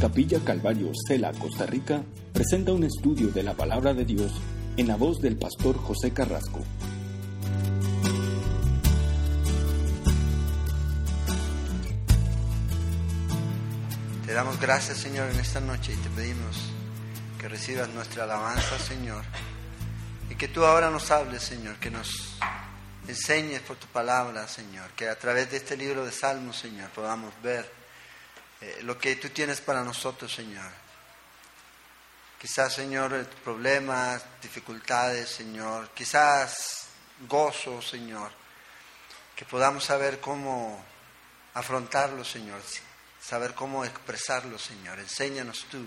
Capilla Calvario, Cela, Costa Rica, presenta un estudio de la palabra de Dios en la voz del pastor José Carrasco. Te damos gracias, Señor, en esta noche y te pedimos que recibas nuestra alabanza, Señor, y que tú ahora nos hables, Señor, que nos enseñes por tu palabra, Señor, que a través de este libro de Salmos, Señor, podamos ver eh, lo que tú tienes para nosotros, Señor. Quizás, Señor, eh, problemas, dificultades, Señor. Quizás gozo, Señor. Que podamos saber cómo afrontarlo, Señor. Saber cómo expresarlo, Señor. Enséñanos tú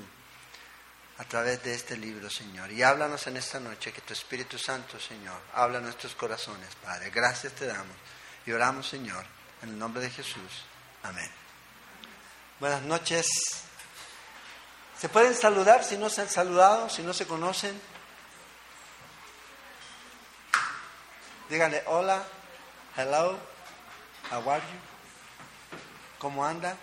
a través de este libro, Señor. Y háblanos en esta noche, que tu Espíritu Santo, Señor, habla en nuestros corazones, Padre. Gracias te damos. Y oramos, Señor, en el nombre de Jesús. Amén. Buenas noches. ¿Se pueden saludar si no se han saludado, si no se conocen? Díganle hola, hello, how are you? ¿Cómo anda?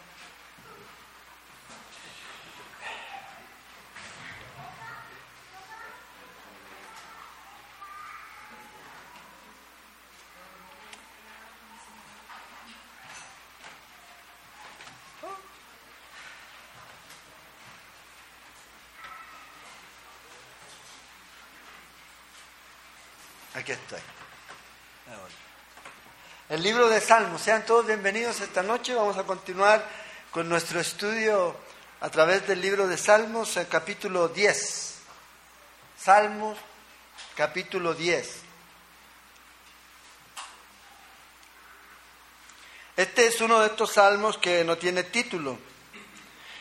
Aquí estoy. El libro de Salmos. Sean todos bienvenidos esta noche. Vamos a continuar con nuestro estudio a través del libro de Salmos, el capítulo 10. Salmos, capítulo 10. Este es uno de estos salmos que no tiene título.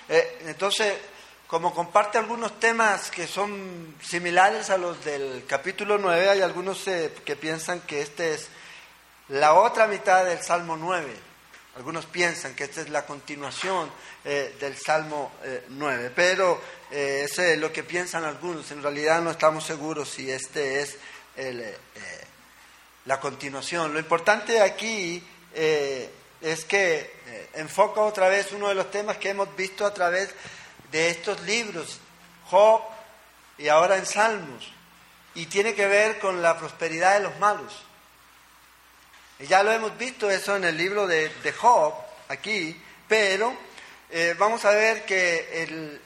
Eh, entonces, como comparte algunos temas que son similares a los del capítulo 9, hay algunos eh, que piensan que este es la otra mitad del Salmo 9. Algunos piensan que esta es la continuación eh, del Salmo 9, eh, pero eso es lo que piensan algunos. En realidad no estamos seguros si este es la continuación. Lo importante aquí es que enfoca otra vez uno de los temas que hemos visto a través de estos libros, Job y ahora en Salmos, y tiene que ver con la prosperidad de los malos. Ya lo hemos visto eso en el libro de, Job, aquí, pero eh, vamos a ver que el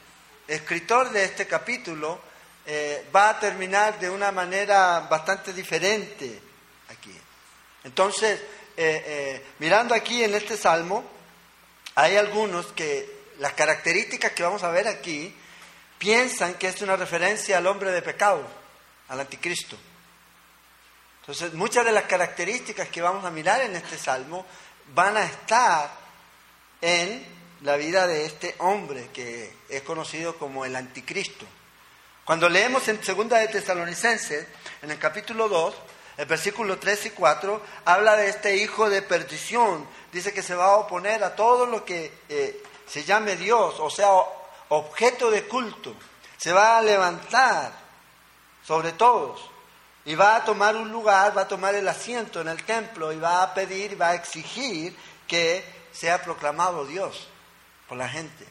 escritor de este capítulo eh, va a terminar de una manera bastante diferente aquí. Entonces, eh, mirando aquí en este salmo, hay algunos que las características que vamos a ver aquí piensan que es una referencia al hombre de pecado, al anticristo. Entonces, muchas de las características que vamos a mirar en este salmo van a estar en la vida de este hombre que es conocido como el anticristo. Cuando leemos en Segunda de Tesalonicenses, en el capítulo 2, el versículo 3 y 4, habla de este hijo de perdición. Dice que se va a oponer a todo lo que eh, se llame Dios, o sea, objeto de culto, se va a levantar sobre todos y va a tomar un lugar, va a tomar el asiento en el templo y va a pedir, va a exigir que sea proclamado Dios por la gente.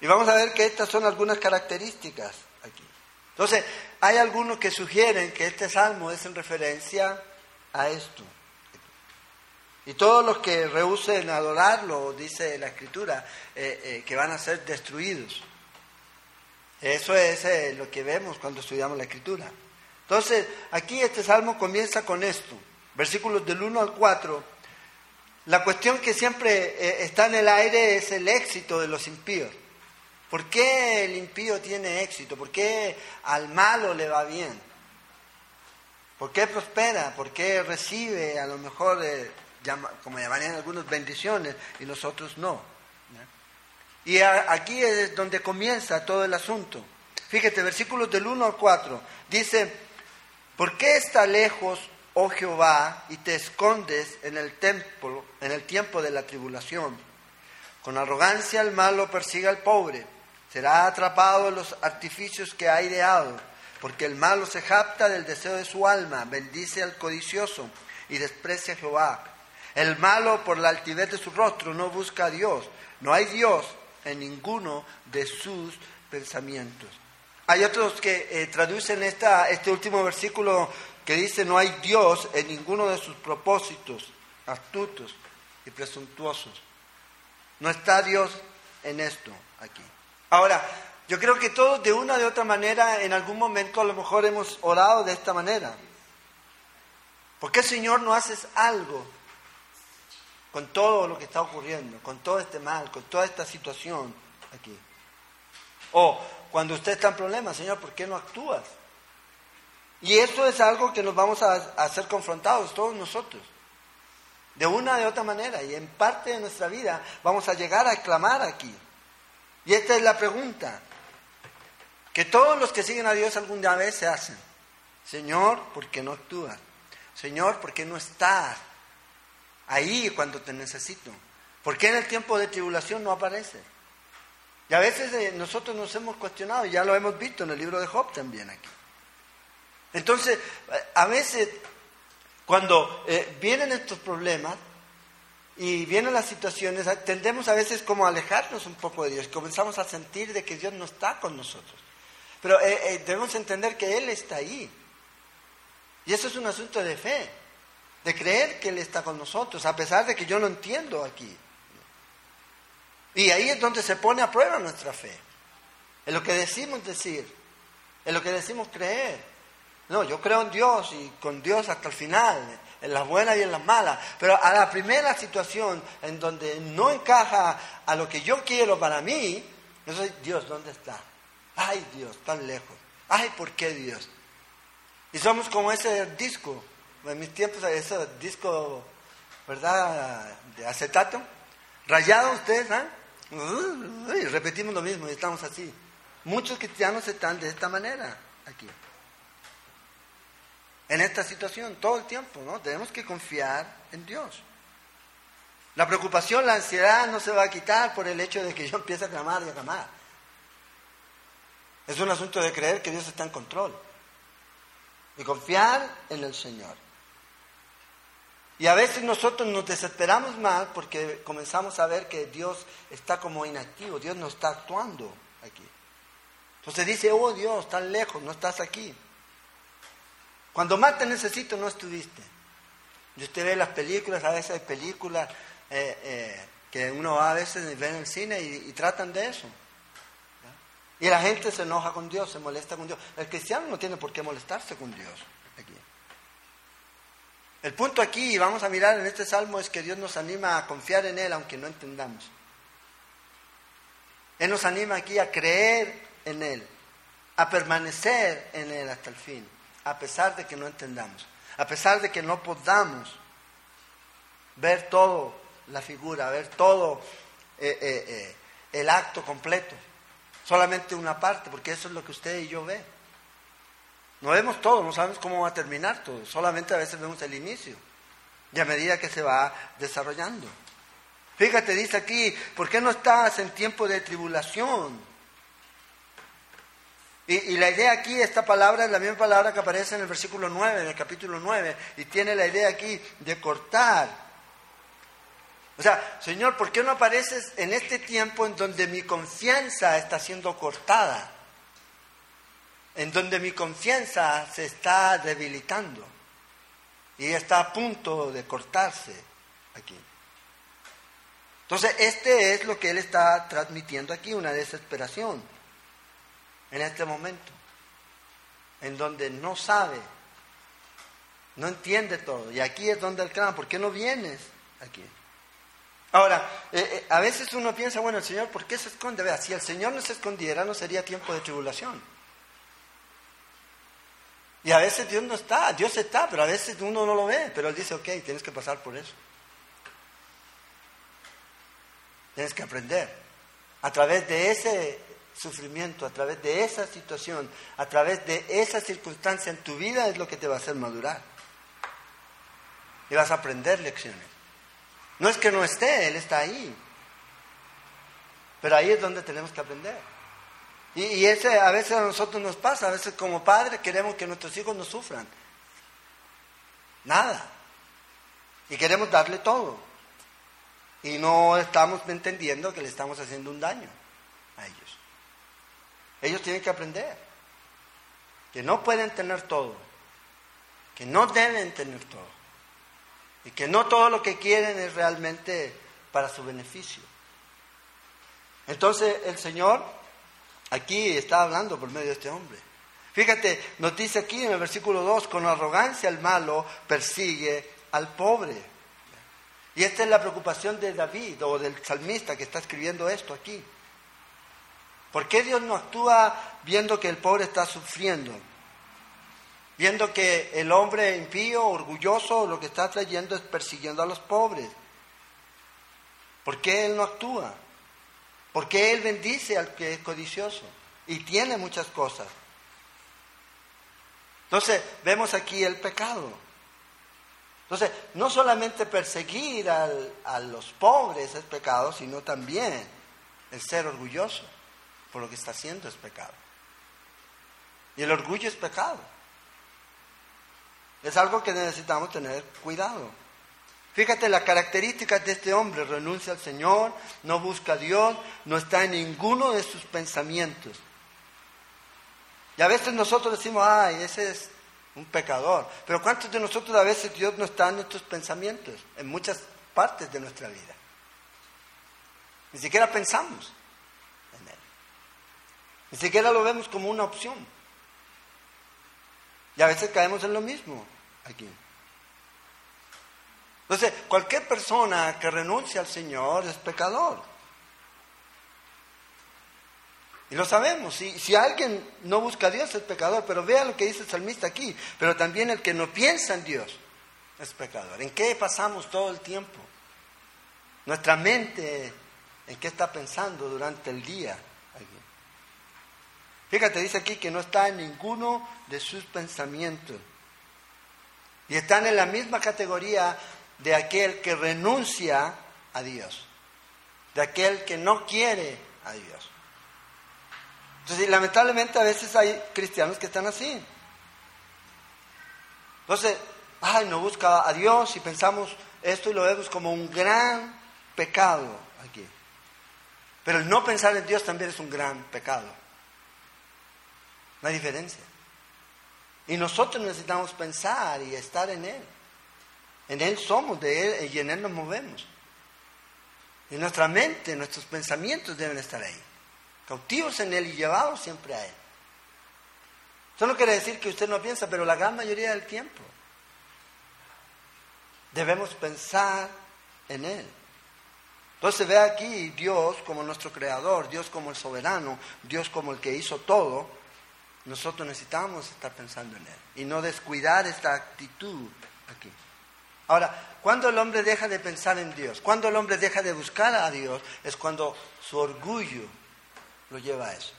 Y vamos a ver que estas son algunas características aquí. Entonces, hay algunos que sugieren que este salmo es en referencia a esto. Y todos los que rehúsen adorarlo, dice la Escritura, eh, eh, que van a ser destruidos. Eso es eh, lo que vemos cuando estudiamos la Escritura. Entonces, aquí este salmo comienza con esto, versículos del 1 al 4. La cuestión que siempre está en el aire es el éxito de los impíos. ¿Por qué el impío tiene éxito? ¿Por qué al malo le va bien? ¿Por qué prospera? ¿Por qué recibe a lo mejor como llamarían algunos, bendiciones y los otros no. Y aquí es donde comienza todo el asunto. Fíjate, versículos del 1 al 4. Dice, ¿por qué está lejos, oh Jehová, y te escondes en el templo, en el tiempo de la tribulación? Con arrogancia el malo persigue al pobre, será atrapado en los artificios que ha ideado, porque el malo se japta del deseo de su alma, bendice al codicioso y desprecia a Jehová. El malo por la altivez de su rostro no busca a Dios. No hay Dios en ninguno de sus pensamientos. Hay otros que eh, traducen esta, este último versículo que dice, no hay Dios en ninguno de sus propósitos astutos y presuntuosos. No está Dios en esto aquí. Ahora, yo creo que todos de una de otra manera, en algún momento a lo mejor hemos orado de esta manera. ¿Por qué Señor no haces algo con todo lo que está ocurriendo, con todo este mal, con toda esta situación aquí? O cuando usted está en problemas, Señor, ¿por qué no actúas? Y esto es algo que nos vamos a, ser confrontados todos nosotros. De una de otra manera. Y en parte de nuestra vida vamos a llegar a clamar aquí. Y esta es la pregunta que todos los que siguen a Dios alguna vez se hacen. Señor, ¿por qué no actúas? Señor, ¿por qué no estás ahí cuando te necesito? ¿Por qué en el tiempo de tribulación no apareces? Y a veces eh, nosotros nos hemos cuestionado, ya lo hemos visto en el libro de Job también aquí. Entonces, eh, a veces cuando eh, vienen estos problemas y vienen las situaciones, tendemos a veces como a alejarnos un poco de Dios, comenzamos a sentir de que Dios no está con nosotros. Pero eh, debemos entender que Él está ahí. Y eso es un asunto de fe, de creer que Él está con nosotros, a pesar de que yo no entiendo aquí. Y ahí es donde se pone a prueba nuestra fe, en lo que decimos decir, en lo que decimos creer. No, yo creo en Dios y con Dios hasta el final, en las buenas y en las malas. Pero a la primera situación en donde no encaja a lo que yo quiero para mí, yo soy Dios, ¿dónde está? Ay Dios, tan lejos. Ay, ¿por qué Dios? Y somos como ese disco, en mis tiempos ese disco, ¿verdad? De acetato, rayado ustedes, ¿ah? Y repetimos lo mismo y estamos así. Muchos cristianos están de esta manera aquí en esta situación todo el tiempo, ¿no? Tenemos que confiar en Dios. La preocupación, la ansiedad no se va a quitar por el hecho de que yo empiece a clamar y a clamar. Es un asunto de creer que Dios está en control y confiar en el Señor. Y a veces nosotros nos desesperamos más porque comenzamos a ver que Dios está como inactivo, Dios no está actuando aquí. Entonces dice, oh Dios, estás lejos, no estás aquí. Cuando más te necesito no estuviste. Y usted ve las películas, a veces hay películas eh, eh, que uno a veces ve en el cine y, tratan de eso. Y la gente se enoja con Dios, se molesta con Dios. El cristiano no tiene por qué molestarse con Dios. El punto aquí, y vamos a mirar en este salmo, es que Dios nos anima a confiar en Él aunque no entendamos. Él nos anima aquí a creer en Él, a permanecer en Él hasta el fin a pesar de que no entendamos, a pesar de que no podamos ver todo la figura, ver todo eh, eh, eh, el acto completo, solamente una parte, porque eso es lo que usted y yo ve. No vemos todo, no sabemos cómo va a terminar todo, solamente a veces vemos el inicio y a medida que se va desarrollando. Fíjate, dice aquí, ¿por qué no estás en tiempo de tribulación? Y, la idea aquí, esta palabra es la misma palabra que aparece en el versículo 9, en el capítulo 9, y tiene la idea aquí de cortar. O sea, Señor, ¿por qué no apareces en este tiempo en donde mi confianza está siendo cortada? En donde mi confianza se está debilitando y está a punto de cortarse aquí. Entonces, este es lo que Él está transmitiendo aquí, una desesperación en este momento, en donde no sabe, no entiende todo. Y aquí es donde el clama, ¿por qué no vienes aquí? Ahora, eh, eh, a veces uno piensa, bueno, el Señor, ¿por qué se esconde? Vea, si el Señor no se escondiera, no sería tiempo de tribulación. Y a veces Dios no está, Dios está, pero a veces uno no lo ve, pero Él dice, ok, tienes que pasar por eso. Tienes que aprender. A través de ese sufrimiento, a través de esa situación, a través de esa circunstancia en tu vida es lo que te va a hacer madurar. Y vas a aprender lecciones. No es que no esté, Él está ahí. Pero ahí es donde tenemos que aprender. Y, ese a veces a nosotros nos pasa, a veces como padres queremos que nuestros hijos no sufran. Nada. Y queremos darle todo. y no estamos entendiendo que le estamos haciendo un daño a ellos. Ellos tienen que aprender que no pueden tener todo, que no deben tener todo y que no todo lo que quieren es realmente para su beneficio. Entonces el Señor aquí está hablando por medio de este hombre. Fíjate, nos dice aquí en el versículo 2, con arrogancia el malo persigue al pobre. Y esta es la preocupación de David o del salmista que está escribiendo esto aquí. ¿Por qué Dios no actúa viendo que el pobre está sufriendo? Viendo que el hombre impío, orgulloso, lo que está trayendo es persiguiendo a los pobres. ¿Por qué Él no actúa? ¿Por qué Él bendice al que es codicioso y tiene muchas cosas? Entonces, vemos aquí el pecado. Entonces, no solamente perseguir a los pobres es pecado, sino también el ser orgulloso por lo que está haciendo es pecado. Y el orgullo es pecado. Es algo que necesitamos tener cuidado. Fíjate las características de este hombre. Renuncia al Señor, no busca a Dios, no está en ninguno de sus pensamientos. Y a veces nosotros decimos, ay, ese es un pecador. Pero ¿cuántos de nosotros a veces Dios no está en nuestros pensamientos? En muchas partes de nuestra vida. Ni siquiera pensamos en Él. Ni siquiera lo vemos como una opción. Y a veces caemos en lo mismo aquí. Entonces, cualquier persona que renuncia al Señor es pecador. Y lo sabemos, si, si alguien no busca a Dios es pecador, pero vea lo que dice el salmista aquí, pero también el que no piensa en Dios es pecador. ¿En qué pasamos todo el tiempo? Nuestra mente, ¿en qué está pensando durante el día? Fíjate, dice aquí que no está en ninguno de sus pensamientos. Y están en la misma categoría de aquel que renuncia a Dios, de aquel que no quiere a Dios. Entonces, lamentablemente a veces hay cristianos que están así. Entonces, ay, no busca a Dios y pensamos esto y lo vemos como un gran pecado aquí. Pero el no pensar en Dios también es un gran pecado. No hay diferencia. Y nosotros necesitamos pensar y estar en Él. En Él somos, de Él y en Él nos movemos. Y nuestra mente, nuestros pensamientos deben estar ahí cautivos en Él y llevados siempre a Él. Eso no quiere decir que usted no piensa, pero la gran mayoría del tiempo debemos pensar en Él. Entonces ve aquí Dios como nuestro creador, Dios como el soberano, Dios como el que hizo todo. Nosotros necesitamos estar pensando en Él y no descuidar esta actitud aquí. Ahora, cuando el hombre deja de pensar en Dios, cuando el hombre deja de buscar a Dios, es cuando su orgullo lo lleva a eso.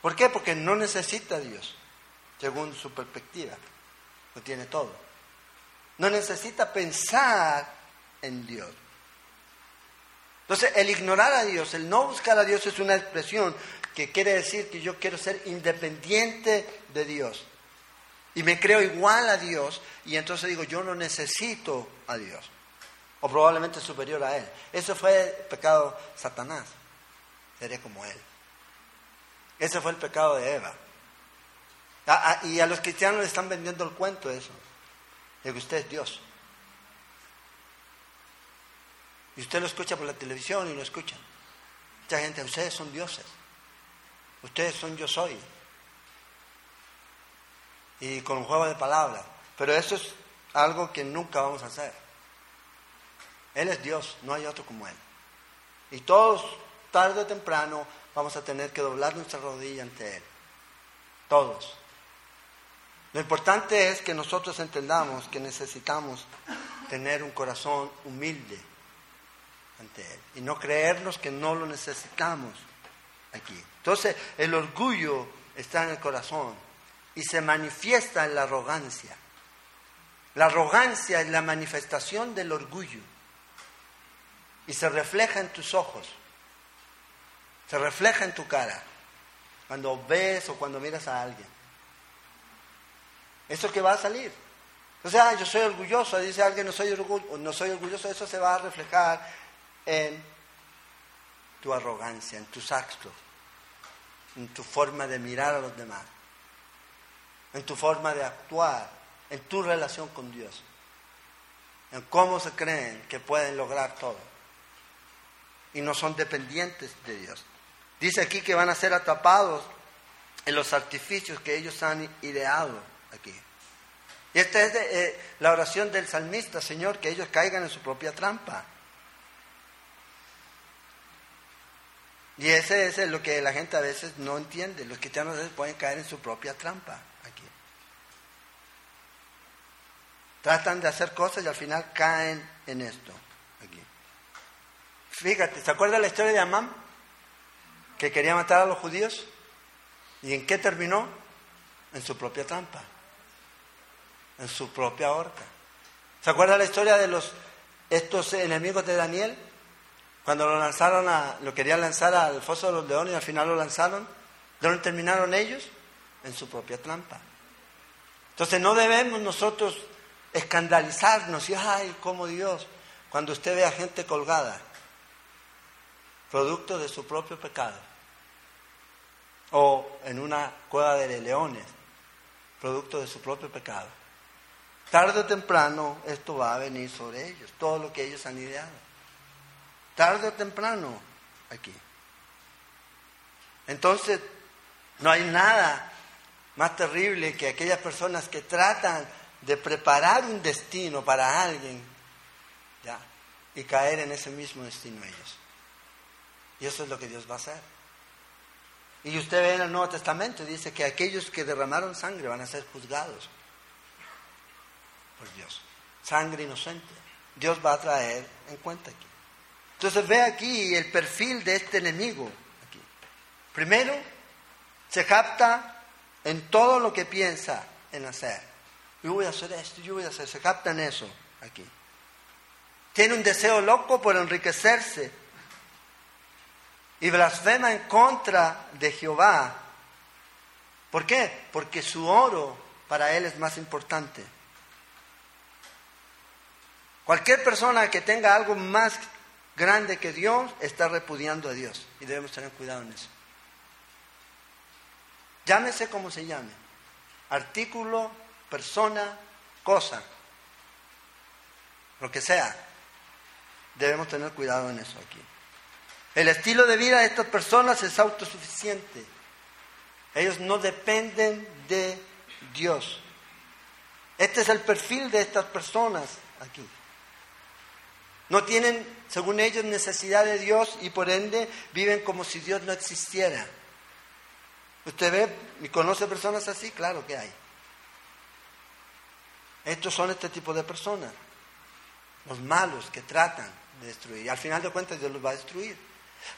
¿Por qué? Porque no necesita a Dios, según su perspectiva. Lo tiene todo. No necesita pensar en Dios. Entonces, el ignorar a Dios, el no buscar a Dios es una expresión que quiere decir que yo quiero ser independiente de Dios. Y me creo igual a Dios y entonces digo, yo no necesito a Dios. O probablemente superior a Él. Eso fue el pecado Satanás seré como Él. Ese fue el pecado de Eva. Ah, ah, y a los cristianos le están vendiendo el cuento eso, de que usted es Dios. Y usted lo escucha por la televisión y lo escucha. Mucha gente, ustedes son dioses. Ustedes son yo soy. Y con un juego de palabras. Pero eso es algo que nunca vamos a hacer. Él es Dios, no hay otro como Él. Y todos tarde o temprano vamos a tener que doblar nuestra rodilla ante Él. Todos. Lo importante es que nosotros entendamos que necesitamos tener un corazón humilde ante Él y no creernos que no lo necesitamos aquí. Entonces, el orgullo está en el corazón y se manifiesta en la arrogancia. La arrogancia es la manifestación del orgullo y se refleja en tus ojos. Se refleja en tu cara cuando ves o cuando miras a alguien. Eso que va a salir. O sea, yo soy orgulloso, dice alguien, no soy, no soy orgulloso, eso se va a reflejar en tu arrogancia, en tus actos, en tu forma de mirar a los demás, en tu forma de actuar, en tu relación con Dios, en cómo se creen que pueden lograr todo y no son dependientes de Dios. Dice aquí que van a ser atrapados en los artificios que ellos han ideado aquí. Y esta es eh, la oración del salmista, Señor, que ellos caigan en su propia trampa. Y ese es lo que la gente a veces no entiende. Los cristianos a veces pueden caer en su propia trampa aquí. Tratan de hacer cosas y al final caen en esto aquí. Fíjate, ¿se acuerda la historia de Amán? Que quería matar a los judíos. ¿Y en qué terminó? En su propia trampa en su propia horca. ¿Se acuerda la historia de los estos enemigos de Daniel? Cuando lo lanzaron a, lo querían lanzar al foso de los leones y al final lo lanzaron. ¿De dónde terminaron ellos? En su propia trampa. Entonces no debemos nosotros escandalizarnos y ay, como Dios, cuando usted ve a gente colgada, producto de su propio pecado, o en una cueva de leones, producto de su propio pecado. Tarde o temprano esto va a venir sobre ellos, todo lo que ellos han ideado. Tarde o temprano aquí. Entonces, no hay nada más terrible que aquellas personas que tratan de preparar un destino para alguien y caer en ese mismo destino ellos. Y eso es lo que Dios va a hacer. Y usted ve en el Nuevo Testamento, dice que aquellos que derramaron sangre van a ser juzgados por Dios. Sangre inocente. Dios va a traer en cuenta aquí. Entonces ve aquí el perfil de este enemigo. Aquí. Primero, se capta en todo lo que piensa en hacer. Yo voy a hacer esto, yo voy a hacer, se capta en eso aquí. Tiene un deseo loco por enriquecerse y blasfema en contra de Jehová. ¿Por qué? Porque su oro para él es más importante. Cualquier persona que tenga algo más grande que Dios está repudiando a Dios y debemos tener cuidado en eso. Llámese como se llame. Artículo, persona, cosa. Lo que sea. Debemos tener cuidado en eso aquí. El estilo de vida de estas personas es autosuficiente. Ellos no dependen de Dios. Este es el perfil de estas personas aquí. No tienen, según ellos, necesidad de Dios y por ende viven como si Dios no existiera. ¿Usted ve y conoce personas así? Claro que hay. Estos son este tipo de personas, los malos que tratan de destruir. Y al final de cuentas Dios los va a destruir.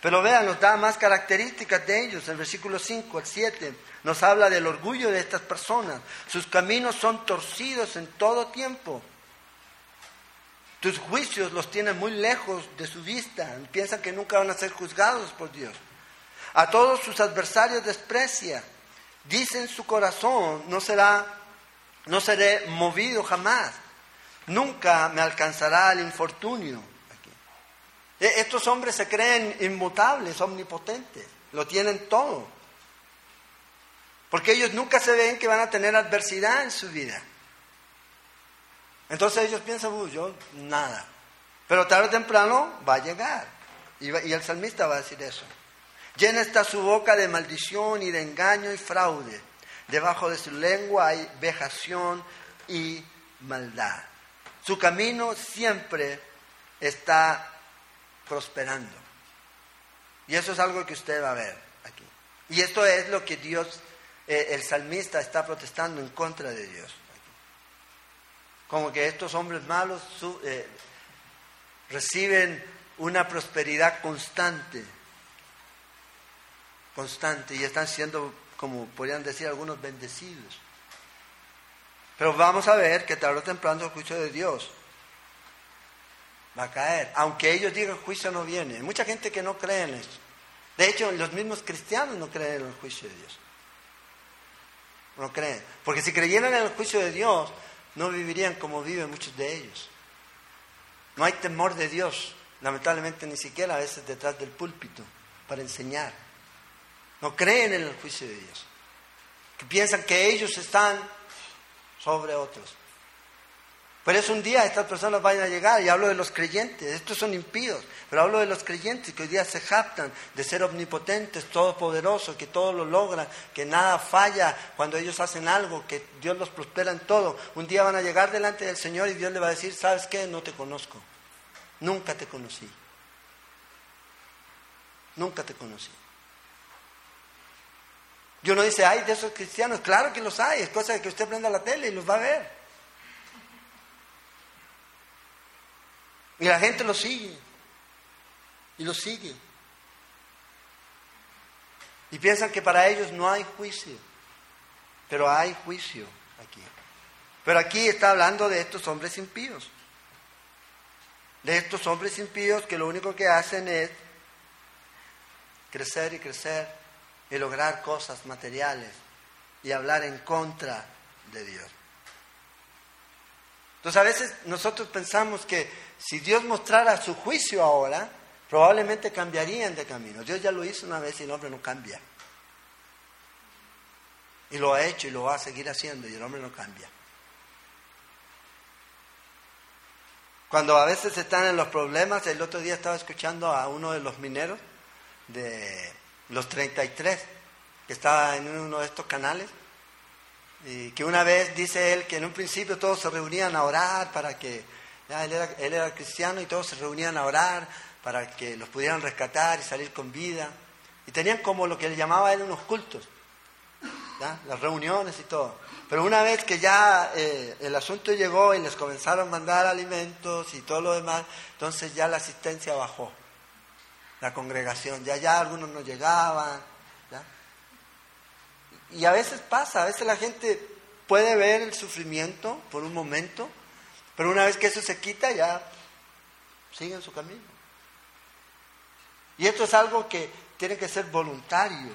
Pero vean, nos da más características de ellos. El versículo 5 al 7 nos habla del orgullo de estas personas. Sus caminos son torcidos en todo tiempo. Tus juicios los tienen muy lejos de su vista. Piensan que nunca van a ser juzgados por Dios. A todos sus adversarios desprecia. Dice en su corazón, no será, no seré movido jamás. Nunca me alcanzará el infortunio. E, estos hombres se creen inmutables, omnipotentes. Lo tienen todo. Porque ellos nunca se ven que van a tener adversidad en su vida. Entonces ellos piensan, uy, yo nada. Pero tarde o temprano va a llegar. Y, el salmista va a decir eso. Llena está su boca de maldición y de engaño y fraude. Debajo de su lengua hay vejación y maldad. Su camino siempre está prosperando. Y eso es algo que usted va a ver aquí. Y esto es lo que Dios, eh, el salmista está protestando en contra de Dios como que estos hombres malos eh, reciben una prosperidad constante, constante, y están siendo, como podrían decir algunos, bendecidos. Pero vamos a ver que tarde o temprano el juicio de Dios va a caer, aunque ellos digan el juicio no viene. Hay mucha gente que no cree en eso. De hecho, los mismos cristianos no creen en el juicio de Dios. No creen. Porque si creyeran en el juicio de Dios, no vivirían como viven muchos de ellos. No hay temor de Dios, lamentablemente ni siquiera a veces detrás del púlpito, para enseñar. No creen en el juicio de Dios. Que piensan que ellos están sobre otros. Por eso un día estas personas vayan a llegar, y hablo de los creyentes, estos son impíos, pero hablo de los creyentes que hoy día se jactan de ser omnipotentes, todopoderosos, que todo lo logran, que nada falla cuando ellos hacen algo, que Dios los prospera en todo. Un día van a llegar delante del Señor y Dios le va a decir, ¿sabes qué? No te conozco, nunca te conocí, nunca te conocí. Y uno dice, hay de esos cristianos, claro que los hay, es cosa de que usted prenda la tele y los va a ver. Y la gente lo sigue. Y lo sigue. Y piensan que para ellos no hay juicio. Pero hay juicio aquí. Pero aquí está hablando de estos hombres impíos. De estos hombres impíos que lo único que hacen es crecer y crecer y lograr cosas materiales y hablar en contra de Dios. Entonces a veces nosotros pensamos que si Dios mostrara su juicio ahora, probablemente cambiarían de camino. Dios ya lo hizo una vez y el hombre no cambia. Y lo ha hecho y lo va a seguir haciendo y el hombre no cambia. Cuando a veces están en los problemas, el otro día estaba escuchando a uno de los mineros de los 33, que estaba en uno de estos canales, y que una vez dice él que en un principio todos se reunían a orar para que, él, era, cristiano y todos se reunían a orar para que los pudieran rescatar y salir con vida. Y tenían como lo que él llamaba él unos cultos, las reuniones y todo. Pero una vez que ya eh, el asunto llegó y les comenzaron a mandar alimentos y todo lo demás, entonces ya la asistencia bajó, la congregación, ya ya algunos no llegaban, y a veces pasa, a veces la gente puede ver el sufrimiento por un momento, pero una vez que eso se quita ya sigue en su camino. Y esto es algo que tiene que ser voluntario,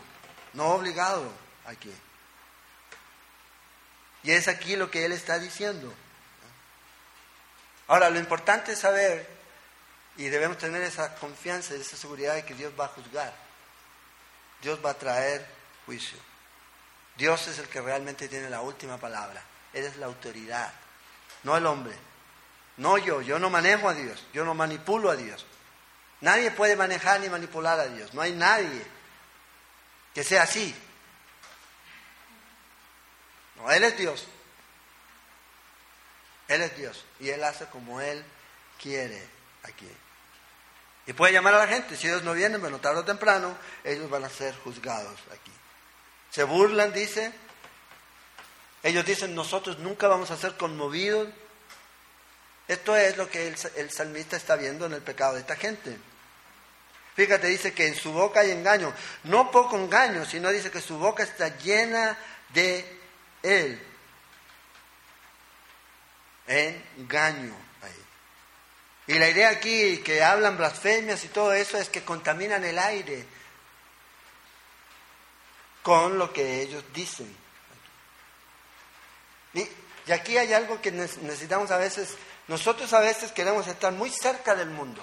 no obligado aquí. Y es aquí lo que él está diciendo. Ahora, lo importante es saber, y debemos tener esa confianza y esa seguridad de que Dios va a juzgar. Dios va a traer juicio. Dios es el que realmente tiene la última palabra. Él es la autoridad, no el hombre. No yo, yo no manejo a Dios, yo no manipulo a Dios. Nadie puede manejar ni manipular a Dios. No hay nadie que sea así. No, Él es Dios. Él es Dios y Él hace como Él quiere aquí. Y puede llamar a la gente, si ellos no vienen, bueno, tarde o temprano, ellos van a ser juzgados aquí. Se burlan, dice. Ellos dicen, nosotros nunca vamos a ser conmovidos. Esto es lo que el, salmista está viendo en el pecado de esta gente. Fíjate, dice que en su boca hay engaño. No poco engaño, sino dice que su boca está llena de él. Engaño. Y la idea aquí que hablan blasfemias y todo eso es que contaminan el aire con lo que ellos dicen. Y, aquí hay algo que necesitamos a veces, nosotros a veces queremos estar muy cerca del mundo.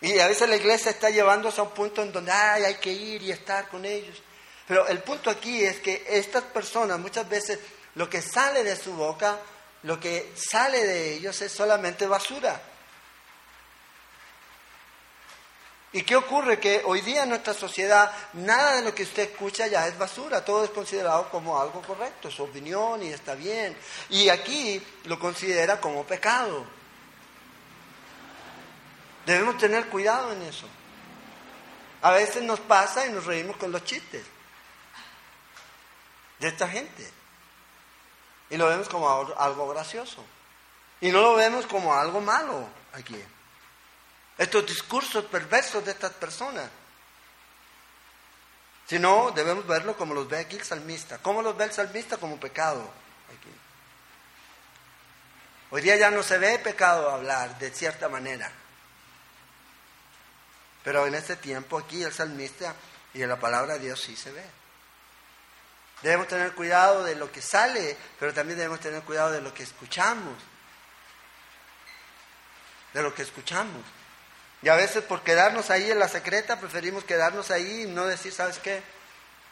Y a veces la iglesia está llevándose a un punto en donde hay que ir y estar con ellos. Pero el punto aquí es que estas personas muchas veces lo que sale de su boca, lo que sale de ellos es solamente basura. ¿Y qué ocurre? Que hoy día en nuestra sociedad nada de lo que usted escucha ya es basura, todo es considerado como algo correcto, su opinión y está bien. Y aquí lo considera como pecado. Debemos tener cuidado en eso. A veces nos pasa y nos reímos con los chistes de esta gente. Y lo vemos como algo gracioso. Y no lo vemos como algo malo aquí estos discursos perversos de estas personas. Sino debemos verlo como los ve aquí el salmista. ¿Cómo los ve el salmista? Como pecado. Hoy día ya no se ve pecado hablar de cierta manera. Pero en este tiempo aquí el salmista y en la palabra de Dios sí se ve. Debemos tener cuidado de lo que sale, pero también debemos tener cuidado de lo que escuchamos. De lo que escuchamos. Y a veces por quedarnos ahí en la secreta preferimos quedarnos ahí y no decir, ¿sabes qué?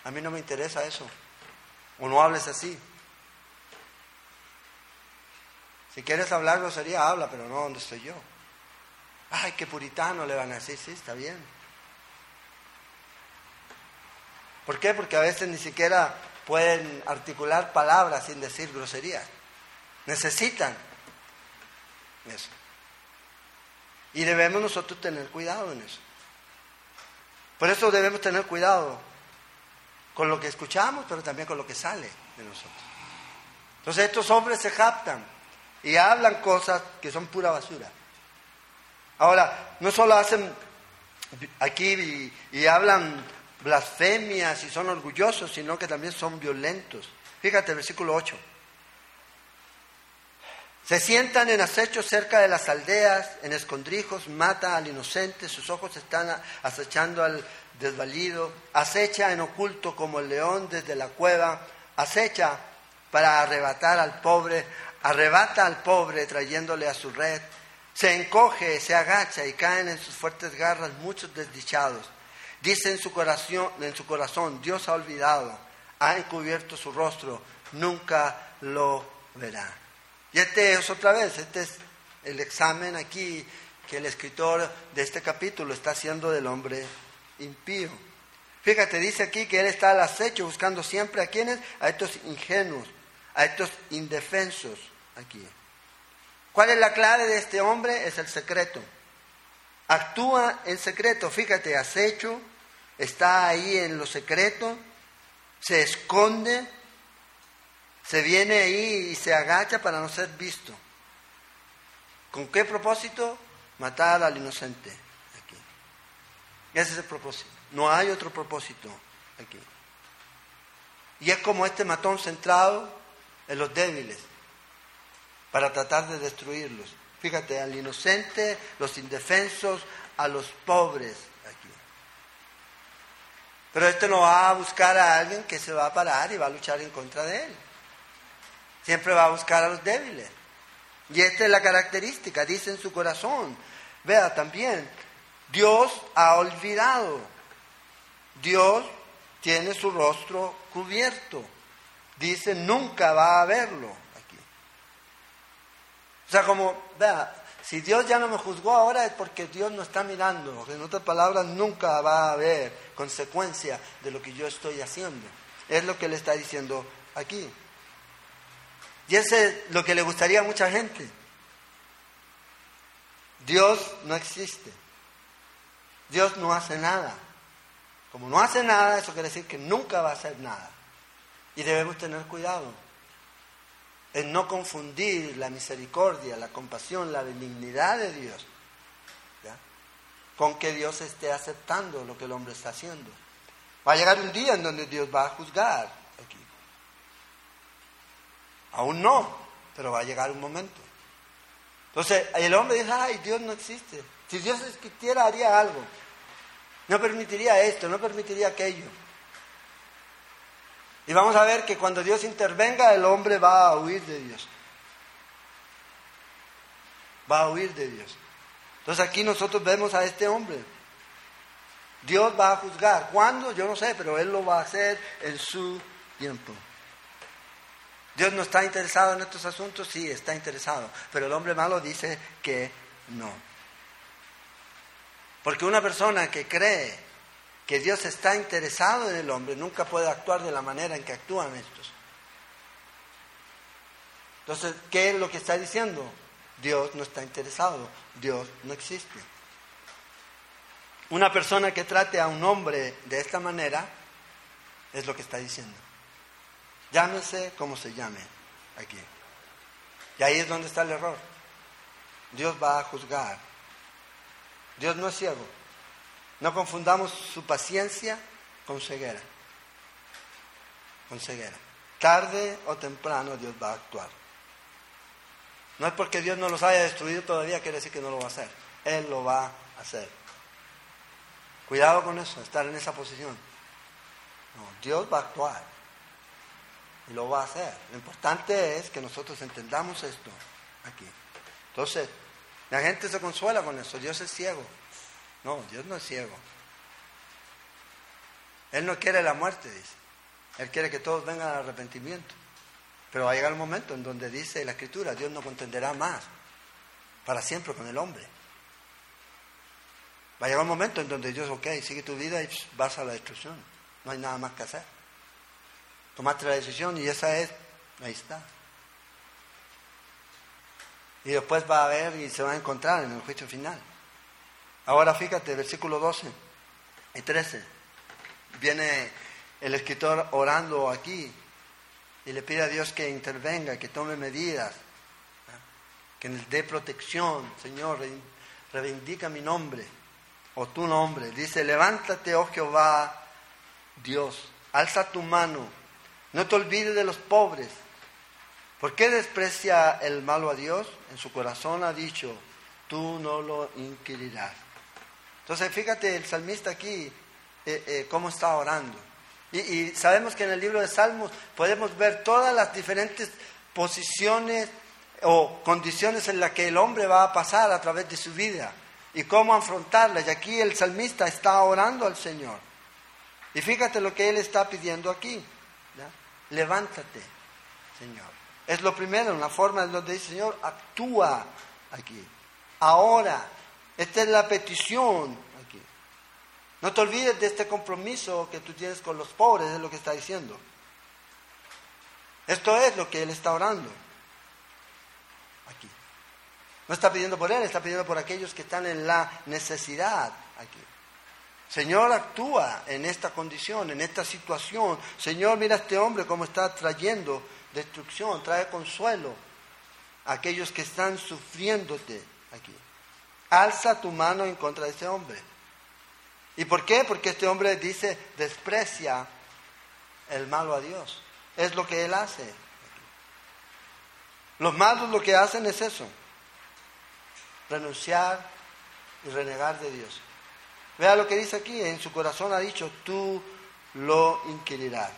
A mí no me interesa eso. O no hables así. Si quieres hablar sería habla, pero no donde estoy yo. Ay, qué puritano le van a decir, sí, está bien. ¿Por qué? Porque a veces ni siquiera pueden articular palabras sin decir groserías. Necesitan eso. Y debemos nosotros tener cuidado en eso. Por eso debemos tener cuidado con lo que escuchamos, pero también con lo que sale de nosotros. Entonces estos hombres se japtan y hablan cosas que son pura basura. Ahora, no solo hacen aquí y, hablan blasfemias y son orgullosos, sino que también son violentos. Fíjate, versículo 8. Se sientan en acecho cerca de las aldeas, en escondrijos, mata al inocente, sus ojos están acechando al desvalido, acecha en oculto como el león desde la cueva, acecha para arrebatar al pobre, arrebata al pobre trayéndole a su red, se encoge, se agacha y caen en sus fuertes garras muchos desdichados. Dice en su corazón, en su corazón Dios ha olvidado, ha encubierto su rostro, nunca lo verá. Y este es otra vez, este es el examen aquí que el escritor de este capítulo está haciendo del hombre impío. Fíjate, dice aquí que él está al acecho buscando siempre a quienes, a estos ingenuos, a estos indefensos aquí. ¿Cuál es la clave de este hombre? Es el secreto. Actúa en secreto, fíjate, acecho, está ahí en lo secreto, se esconde se viene ahí y se agacha para no ser visto. ¿Con qué propósito? Matar al inocente aquí. Ese es el propósito. No hay otro propósito aquí. Y es como este matón centrado en los débiles para tratar de destruirlos. Fíjate, al inocente, los indefensos, a los pobres aquí. Pero este no va a buscar a alguien que se va a parar y va a luchar en contra de él. Siempre va a buscar a los débiles. Y esta es la característica, dice en su corazón. Vea también, Dios ha olvidado. Dios tiene su rostro cubierto. Dice, nunca va a verlo. O sea, como, vea, si Dios ya no me juzgó ahora es porque Dios no está mirando. En otras palabras, nunca va a haber consecuencia de lo que yo estoy haciendo. Es lo que le está diciendo aquí. Y eso es lo que le gustaría a mucha gente. Dios no existe. Dios no hace nada. Como no hace nada, eso quiere decir que nunca va a hacer nada. Y debemos tener cuidado en no confundir la misericordia, la compasión, la benignidad de Dios con que Dios esté aceptando lo que el hombre está haciendo. Va a llegar un día en donde Dios va a juzgar Aún no, pero va a llegar un momento. Entonces el hombre dice, ay, Dios no existe. Si Dios existiera, haría algo. No permitiría esto, no permitiría aquello. Y vamos a ver que cuando Dios intervenga, el hombre va a huir de Dios. Va a huir de Dios. Entonces aquí nosotros vemos a este hombre. Dios va a juzgar. ¿Cuándo? Yo no sé, pero Él lo va a hacer en su tiempo. Dios no está interesado en estos asuntos, sí, está interesado, pero el hombre malo dice que no. Porque una persona que cree que Dios está interesado en el hombre nunca puede actuar de la manera en que actúan estos. Entonces, ¿qué es lo que está diciendo? Dios no está interesado, Dios no existe. Una persona que trate a un hombre de esta manera es lo que está diciendo. Llámese como se llame aquí. Y ahí es donde está el error. Dios va a juzgar. Dios no es ciego. No confundamos su paciencia con ceguera. Con ceguera. Tarde o temprano Dios va a actuar. No es porque Dios no los haya destruido todavía, quiere decir que no lo va a hacer. Él lo va a hacer. Cuidado con eso, estar en esa posición. No, Dios va a actuar. Y lo va a hacer. Lo importante es que nosotros entendamos esto aquí. Entonces, la gente se consuela con eso. Dios es ciego. No, Dios no es ciego. Él no quiere la muerte, dice. Él quiere que todos vengan al arrepentimiento. Pero va a llegar un momento en donde dice la Escritura, Dios no contenderá más para siempre con el hombre. Va a llegar un momento en donde Dios, ok, sigue tu vida y vas a la destrucción. No hay nada más que hacer. Tomaste la decisión y esa es, ahí está. Y después va a ver y se va a encontrar en el juicio final. Ahora fíjate, versículo 12 y 13. Viene el escritor orando aquí y le pide a Dios que intervenga, que tome medidas, que le dé protección. Señor, reivindica mi nombre o tu nombre. Dice, levántate, oh Jehová, Dios, alza tu mano, no te olvides de los pobres ¿Por qué desprecia el malo a Dios? En su corazón ha dicho, tú no lo inquirirás. Entonces, fíjate el salmista aquí, eh, eh, cómo está orando. Y, sabemos que en el libro de Salmos podemos ver todas las diferentes posiciones o condiciones en las que el hombre va a pasar a través de su vida y cómo afrontarlas. Y aquí el salmista está orando al Señor. Y fíjate lo que él está pidiendo aquí. Levántate, Señor. Es lo primero, una forma en donde dice, Señor, actúa aquí. Ahora, esta es la petición aquí. No te olvides de este compromiso que tú tienes con los pobres, es lo que está diciendo. Esto es lo que Él está orando aquí. No está pidiendo por Él, está pidiendo por aquellos que están en la necesidad aquí. Señor, actúa en esta condición, en esta situación. Señor, mira a este hombre cómo está trayendo destrucción, trae consuelo a aquellos que están sufriéndote aquí. Alza tu mano en contra de este hombre. ¿Y por qué? Porque este hombre dice, desprecia el malo a Dios. Es lo que él hace. Los malos lo que hacen es eso, renunciar y renegar de Dios. Vea lo que dice aquí, en su corazón ha dicho, tú lo inquirirás.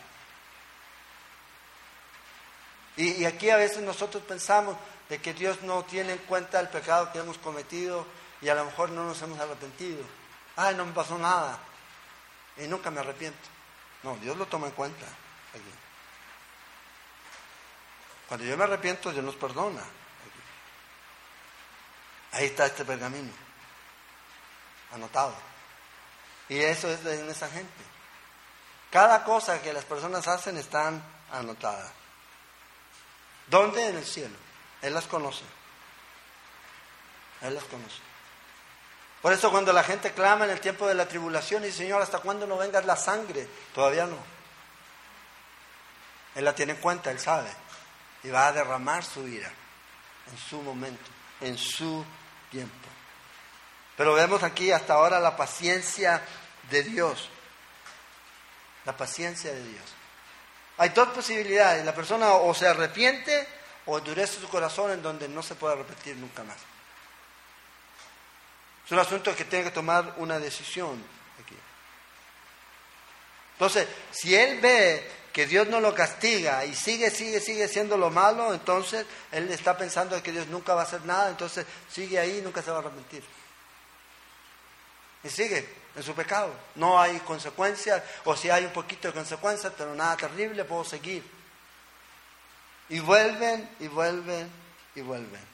Y, aquí a veces nosotros pensamos de que Dios no tiene en cuenta el pecado que hemos cometido y a lo mejor no nos hemos arrepentido. Ay, no me pasó nada. Y nunca me arrepiento. No, Dios lo toma en cuenta. Cuando yo me arrepiento, Dios nos perdona. Ahí está este pergamino, anotado. Y eso es de esa gente. Cada cosa que las personas hacen están anotadas. ¿Dónde? En el cielo. Él las conoce. Él las conoce. Por eso cuando la gente clama en el tiempo de la tribulación y dice, Señor, ¿hasta cuándo no venga la sangre? Todavía no. Él la tiene en cuenta, Él sabe. Y va a derramar su ira en su momento, en su tiempo. Pero vemos aquí hasta ahora la paciencia de Dios. La paciencia de Dios. Hay dos posibilidades. La persona o se arrepiente o endurece su corazón en donde no se puede repetir nunca más. Es un asunto que tiene que tomar una decisión aquí. Entonces, si él ve que Dios no lo castiga y sigue, sigue, sigue siendo lo malo, entonces él está pensando que Dios nunca va a hacer nada, entonces sigue ahí y nunca se va a arrepentir. Y sigue en su pecado. No hay consecuencias, o si hay un poquito de consecuencias, pero nada terrible, puedo seguir. Y vuelven, y vuelven, y vuelven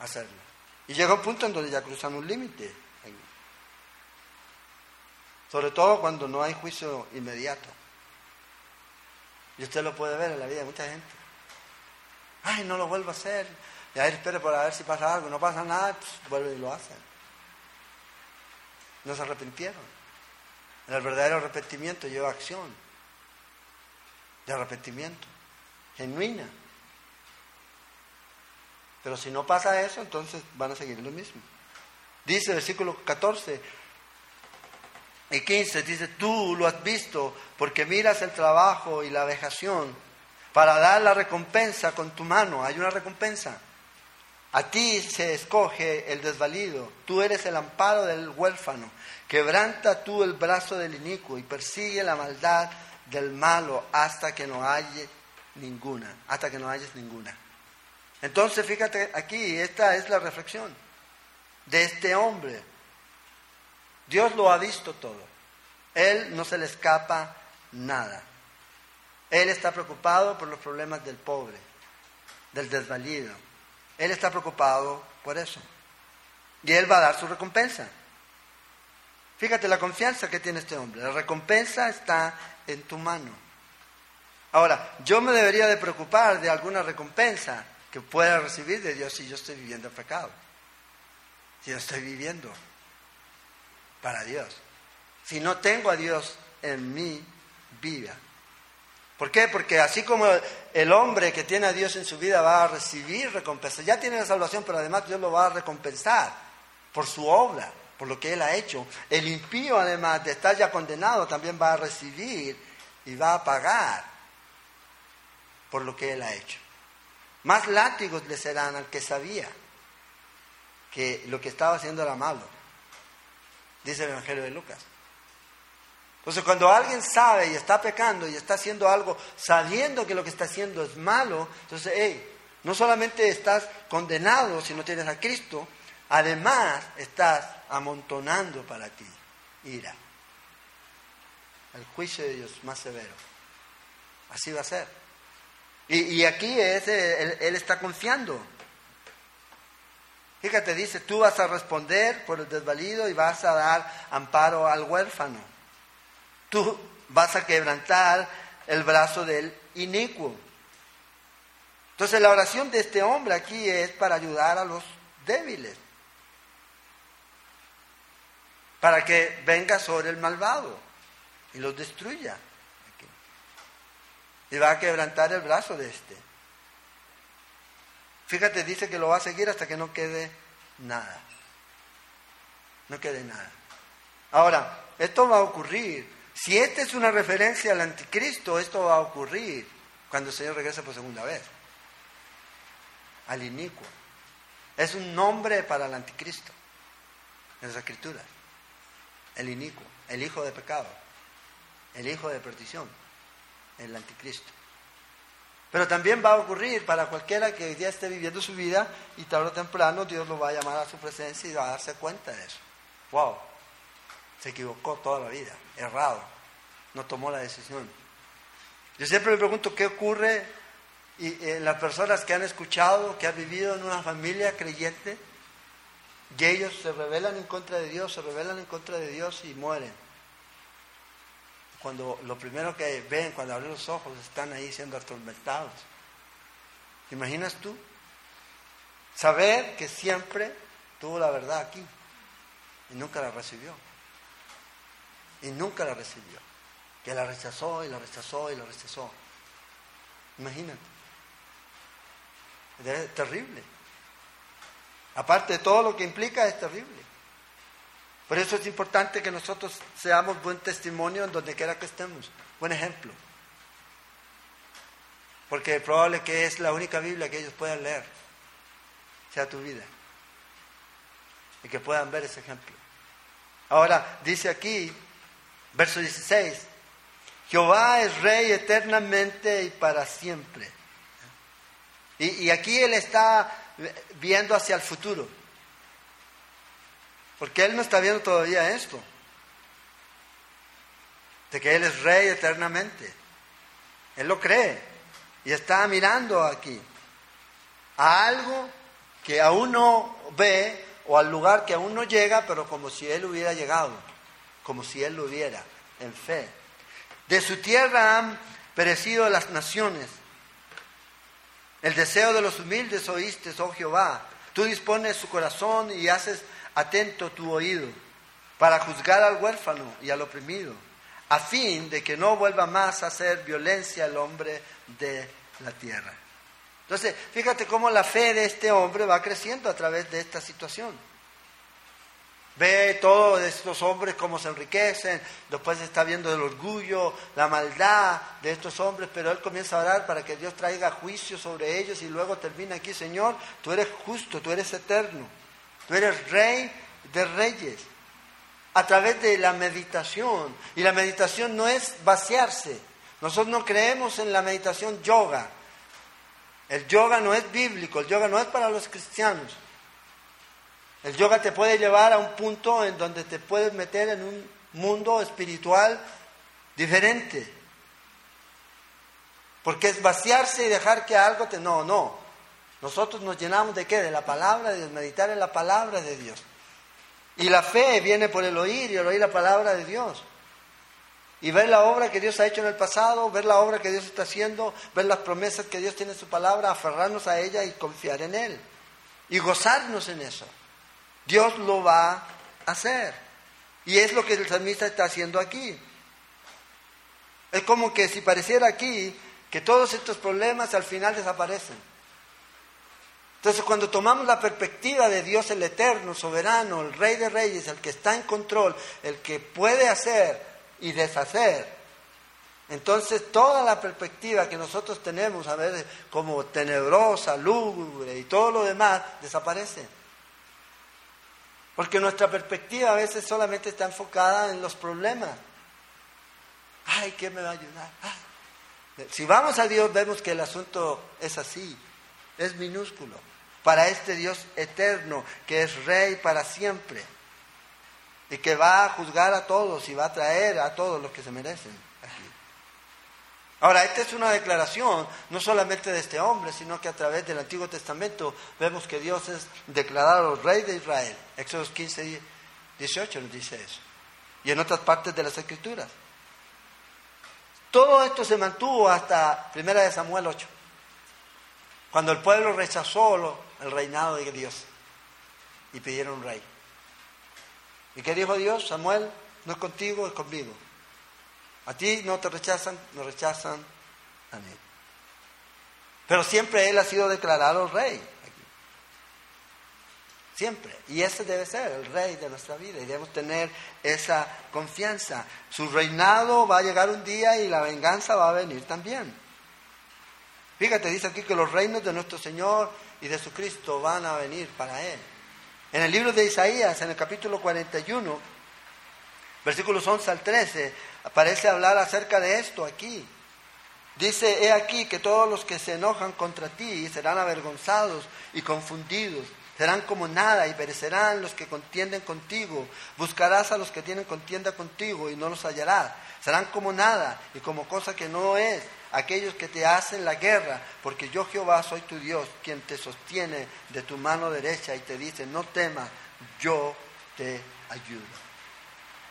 a hacerlo. Y llega un punto en donde ya cruzan un límite. Sobre todo cuando no hay juicio inmediato. Y usted lo puede ver en la vida de mucha gente. Ay, no lo vuelvo a hacer. Y ahí espere para ver si pasa algo. No pasa nada, pues vuelve y lo hacen no se arrepintieron. El verdadero arrepentimiento lleva acción de arrepentimiento, genuina. Pero si no pasa eso, entonces van a seguir lo mismo. Dice el versículo 14 y 15, dice, tú lo has visto porque miras el trabajo y la vejación para dar la recompensa con tu mano. Hay una recompensa. A ti se escoge el desvalido, tú eres el amparo del huérfano, quebranta tú el brazo del inicuo y persigue la maldad del malo hasta que no haya ninguna, hasta que no hayas ninguna. Entonces, fíjate aquí, esta es la reflexión de este hombre. Dios lo ha visto todo. Él no se le escapa nada. Él está preocupado por los problemas del pobre, del desvalido. Él está preocupado por eso. Y Él va a dar su recompensa. Fíjate la confianza que tiene este hombre. La recompensa está en tu mano. Ahora, yo me debería de preocupar de alguna recompensa que pueda recibir de Dios si yo estoy viviendo el pecado. Si yo estoy viviendo para Dios. Si no tengo a Dios en mi vida. ¿Por qué? Porque así como el hombre que tiene a Dios en su vida va a recibir recompensa, ya tiene la salvación, pero además Dios lo va a recompensar por su obra, por lo que Él ha hecho. El impío, además de estar ya condenado, también va a recibir y va a pagar por lo que Él ha hecho. Más látigos le serán al que sabía que lo que estaba haciendo era malo, dice el Evangelio de Lucas. Entonces, cuando alguien sabe y está pecando y está haciendo algo sabiendo que lo que está haciendo es malo, entonces, hey, no solamente estás condenado si no tienes a Cristo, además estás amontonando para ti ira. El juicio de Dios más severo. Así va a ser. Y, aquí es, él, él está confiando. Fíjate, dice, tú vas a responder por el desvalido y vas a dar amparo al huérfano tú vas a quebrantar el brazo del inicuo. Entonces la oración de este hombre aquí es para ayudar a los débiles, para que venga sobre el malvado y los destruya. Y va a quebrantar el brazo de este. Fíjate, dice que lo va a seguir hasta que no quede nada. No quede nada. Ahora, esto va a ocurrir si esta es una referencia al anticristo, esto va a ocurrir cuando el Señor regrese por segunda vez. Al inicuo. Es un nombre para el anticristo en las escrituras. El inicuo, el hijo de pecado, el hijo de perdición, el anticristo. Pero también va a ocurrir para cualquiera que hoy día esté viviendo su vida y tarde o temprano Dios lo va a llamar a su presencia y va a darse cuenta de eso. ¡Wow! se equivocó toda la vida, errado, no tomó la decisión. Yo siempre me pregunto qué ocurre en las personas que han escuchado, que han vivido en una familia creyente, y ellos se rebelan en contra de Dios, se rebelan en contra de Dios y mueren. Cuando lo primero que ven cuando abren los ojos están ahí siendo atormentados. ¿Te imaginas tú? Saber que siempre tuvo la verdad aquí y nunca la recibió y nunca la recibió. Que la rechazó y la rechazó y la rechazó. Imagínate. Es terrible. Aparte de todo lo que implica, es terrible. Por eso es importante que nosotros seamos buen testimonio en donde quiera que estemos. Buen ejemplo. Porque es probable que es la única Biblia que ellos puedan leer. Sea tu vida. Y que puedan ver ese ejemplo. Ahora, dice aquí Verso 16. Jehová es rey eternamente y para siempre. Y, aquí él está viendo hacia el futuro. Porque él no está viendo todavía esto. De que él es rey eternamente. Él lo cree. Y está mirando aquí a algo que aún no ve o al lugar que aún no llega, pero como si él hubiera llegado como si él lo hubiera, en fe. De su tierra han perecido las naciones. El deseo de los humildes oíste, oh Jehová. Tú dispones su corazón y haces atento tu oído para juzgar al huérfano y al oprimido, a fin de que no vuelva más a hacer violencia el hombre de la tierra. Entonces, fíjate cómo la fe de este hombre va creciendo a través de esta situación. Ve todos estos hombres cómo se enriquecen, después está viendo el orgullo, la maldad de estos hombres, pero él comienza a orar para que Dios traiga juicio sobre ellos y luego termina aquí, Señor, tú eres justo, tú eres eterno, tú eres rey de reyes, a través de la meditación. Y la meditación no es vaciarse, Nosotros no creemos en la meditación yoga. El yoga no es bíblico, el yoga no es para los cristianos. El yoga te puede llevar a un punto en donde te puedes meter en un mundo espiritual diferente. Porque es vaciarse y dejar que algo te... No, no. Nosotros nos llenamos de qué? De la palabra de Dios, meditar en la palabra de Dios. Y la fe viene por el oír y el oír la palabra de Dios. Y ver la obra que Dios ha hecho en el pasado, ver la obra que Dios está haciendo, ver las promesas que Dios tiene en su palabra, aferrarnos a ella y confiar en Él. Y gozarnos en eso. Dios lo va a hacer. Y es lo que el salmista está haciendo aquí. Es como que si pareciera aquí que todos estos problemas al final desaparecen. Entonces cuando tomamos la perspectiva de Dios el eterno, soberano, el rey de reyes, el que está en control, el que puede hacer y deshacer, entonces toda la perspectiva que nosotros tenemos a ver como tenebrosa, lúgubre y todo lo demás desaparece. Porque nuestra perspectiva a veces solamente está enfocada en los problemas. Ay, ¿qué me va a ayudar? Si vamos a Dios vemos que el asunto es así, es minúsculo. Para este Dios eterno, que es rey para siempre, y que va a juzgar a todos y va a traer a todos los que se merecen aquí. Ahora, esta es una declaración no solamente de este hombre, sino que a través del Antiguo Testamento vemos que Dios es declarado rey de Israel. Éxodo 15, 18 nos dice eso. Y en otras partes de las Escrituras. Todo esto se mantuvo hasta 1 de Samuel 8, cuando el pueblo rechazó el reinado de Dios y pidieron un rey. ¿Y qué dijo Dios? Samuel, no es contigo, es conmigo. A ti no te rechazan, no rechazan a mí. Pero siempre Él ha sido declarado rey. Siempre. Y ese debe ser el rey de nuestra vida y debemos tener esa confianza. Su reinado va a llegar un día y la venganza va a venir también. Fíjate, dice aquí que los reinos de nuestro Señor y de su Cristo van a venir para Él. En el libro de Isaías, en el capítulo 41, versículos 11 al 13, aparece hablar acerca de esto aquí. Dice, he aquí que todos los que se enojan contra ti serán avergonzados y confundidos serán como nada y perecerán los que contienden contigo. Buscarás a los que tienen contienda contigo y no los hallarás. Serán como nada y como cosa que no es aquellos que te hacen la guerra, porque yo Jehová soy tu Dios, quien te sostiene de tu mano derecha y te dice, no temas, yo te ayudo.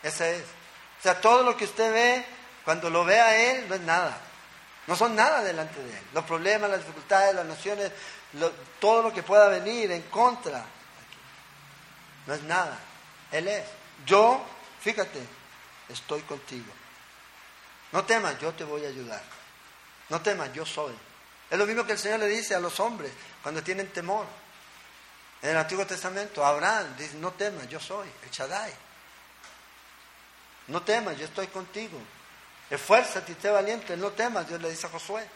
Ese es. O sea, todo lo que usted ve, cuando lo ve a Él, no es nada. No son nada delante de Él. Los problemas, las dificultades, las naciones, todo lo que pueda venir en contra. No es nada. Él es. Yo, fíjate, estoy contigo. No temas, yo te voy a ayudar. No temas, yo soy. Es lo mismo que el Señor le dice a los hombres cuando tienen temor. En el Antiguo Testamento, Abraham dice, no temas, yo soy, el Shaddai. No temas, yo estoy contigo. Esfuérzate y esté valiente, no temas, Dios le dice a Josué.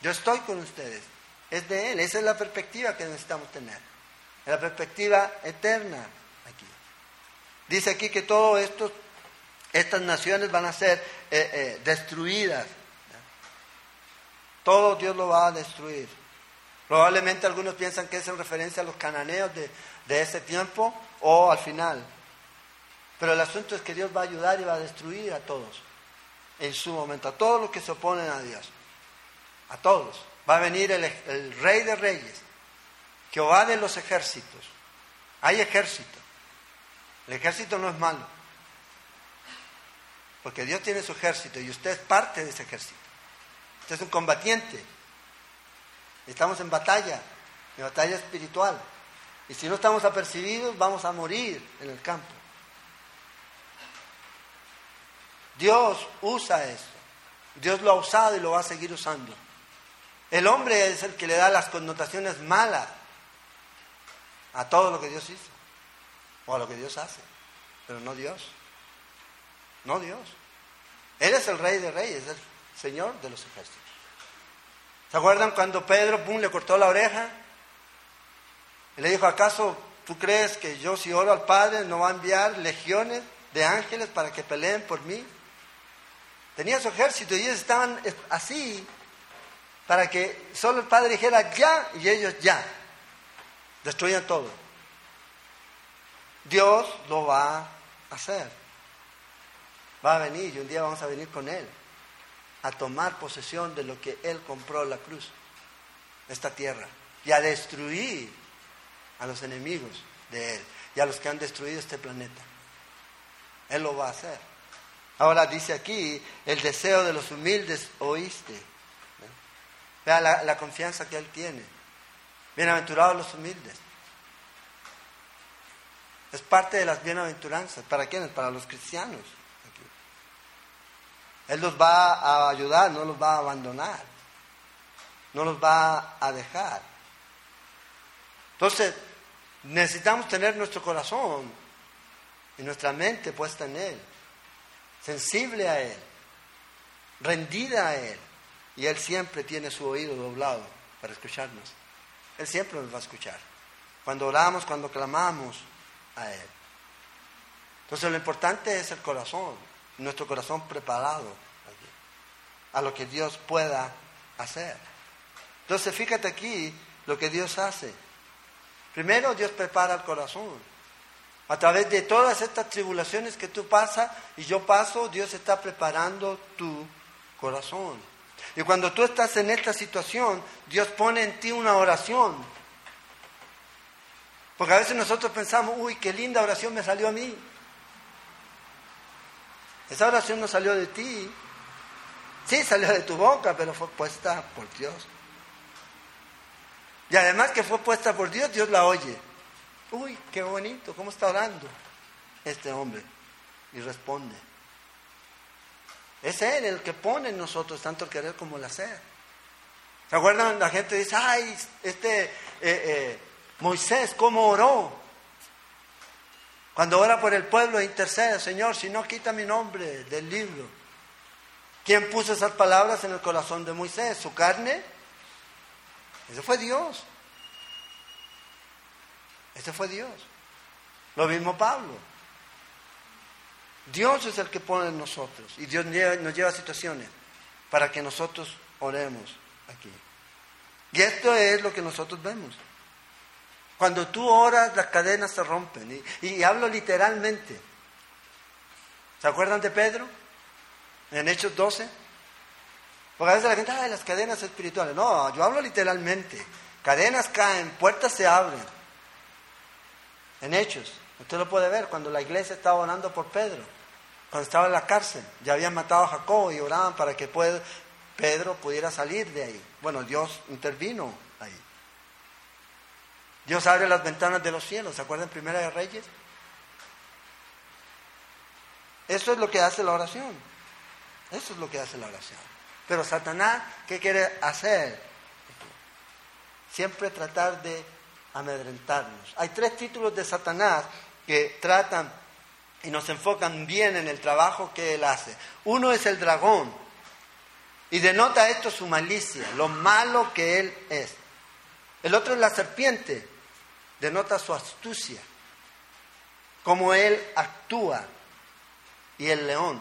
Yo estoy con ustedes es de Él. Esa es la perspectiva que necesitamos tener. La perspectiva eterna aquí. Dice aquí que todo esto, estas naciones van a ser eh, eh, destruidas. Todo Dios lo va a destruir. Probablemente algunos piensan que es en referencia a los cananeos de, de ese tiempo o al final. Pero el asunto es que Dios va a ayudar y va a destruir a todos en su momento, a todos los que se oponen a Dios. A todos va a venir el, rey de reyes, Jehová de los ejércitos. Hay ejército. El ejército no es malo. Porque Dios tiene su ejército y usted es parte de ese ejército. Usted es un combatiente. Estamos en batalla, en batalla espiritual. Y si no estamos apercibidos, vamos a morir en el campo. Dios usa eso. Dios lo ha usado y lo va a seguir usando. El hombre es el que le da las connotaciones malas a todo lo que Dios hizo o a lo que Dios hace, pero no Dios. No Dios. Él es el rey de reyes, el Señor de los ejércitos. ¿Se acuerdan cuando Pedro pum, le cortó la oreja? Y le dijo, ¿acaso tú crees que yo si oro al Padre no va a enviar legiones de ángeles para que peleen por mí? Tenía su ejército y ellos estaban así para que solo el Padre dijera ya y ellos ya. Destruyan todo. Dios lo va a hacer. Va a venir y un día vamos a venir con Él a tomar posesión de lo que Él compró la cruz, esta tierra, y a destruir a los enemigos de Él y a los que han destruido este planeta. Él lo va a hacer. Ahora dice aquí, el deseo de los humildes oíste. Vea la, la confianza que Él tiene. Bienaventurados los humildes. Es parte de las bienaventuranzas. ¿Para quiénes? Para los cristianos. Él los va a ayudar, no los va a abandonar. No los va a dejar. Entonces, necesitamos tener nuestro corazón y nuestra mente puesta en Él, sensible a Él, rendida a Él. Y Él siempre tiene su oído doblado para escucharnos. Él siempre nos va a escuchar. Cuando oramos, cuando clamamos a Él. Entonces lo importante es el corazón, nuestro corazón preparado a lo que Dios pueda hacer. Entonces fíjate aquí lo que Dios hace. Primero Dios prepara el corazón. A través de todas estas tribulaciones que tú pasas y yo paso, Dios está preparando tu corazón. Y cuando tú estás en esta situación, Dios pone en ti una oración. Porque a veces nosotros pensamos, uy, qué linda oración me salió a mí. Esa oración no salió de ti. Sí, salió de tu boca, pero fue puesta por Dios. Y además que fue puesta por Dios, Dios la oye. Uy, qué bonito, ¿cómo está orando este hombre? Y responde. Es Él el que pone en nosotros tanto el querer como el hacer. ¿Se acuerdan? La gente dice, ay, este eh, eh, Moisés, ¿cómo oró? Cuando ora por el pueblo intercede, Señor, si no quita mi nombre del libro. ¿Quién puso esas palabras en el corazón de Moisés? ¿Su carne? Ese fue Dios. Ese fue Dios. Lo mismo Pablo. Dios es el que pone en nosotros y Dios nos lleva a situaciones para que nosotros oremos aquí. Y esto es lo que nosotros vemos. Cuando tú oras, las cadenas se rompen. Y, hablo literalmente. ¿Se acuerdan de Pedro? En Hechos 12. Porque a veces la gente, de las cadenas espirituales. No, yo hablo literalmente. Cadenas caen, puertas se abren. En Hechos. Usted lo puede ver cuando la iglesia estaba orando por Pedro. Cuando estaba en la cárcel. Ya habían matado a Jacob y oraban para que Pedro pudiera salir de ahí. Bueno, Dios intervino. Dios abre las ventanas de los cielos. ¿Se acuerdan Primera de Reyes? Eso es lo que hace la oración. Eso es lo que hace la oración. Pero Satanás, ¿qué quiere hacer? Siempre tratar de amedrentarnos. Hay tres títulos de Satanás que tratan y nos enfocan bien en el trabajo que él hace. Uno es el dragón y denota esto su malicia, lo malo que él es. El otro es la serpiente, denota su astucia, cómo él actúa. Y el león,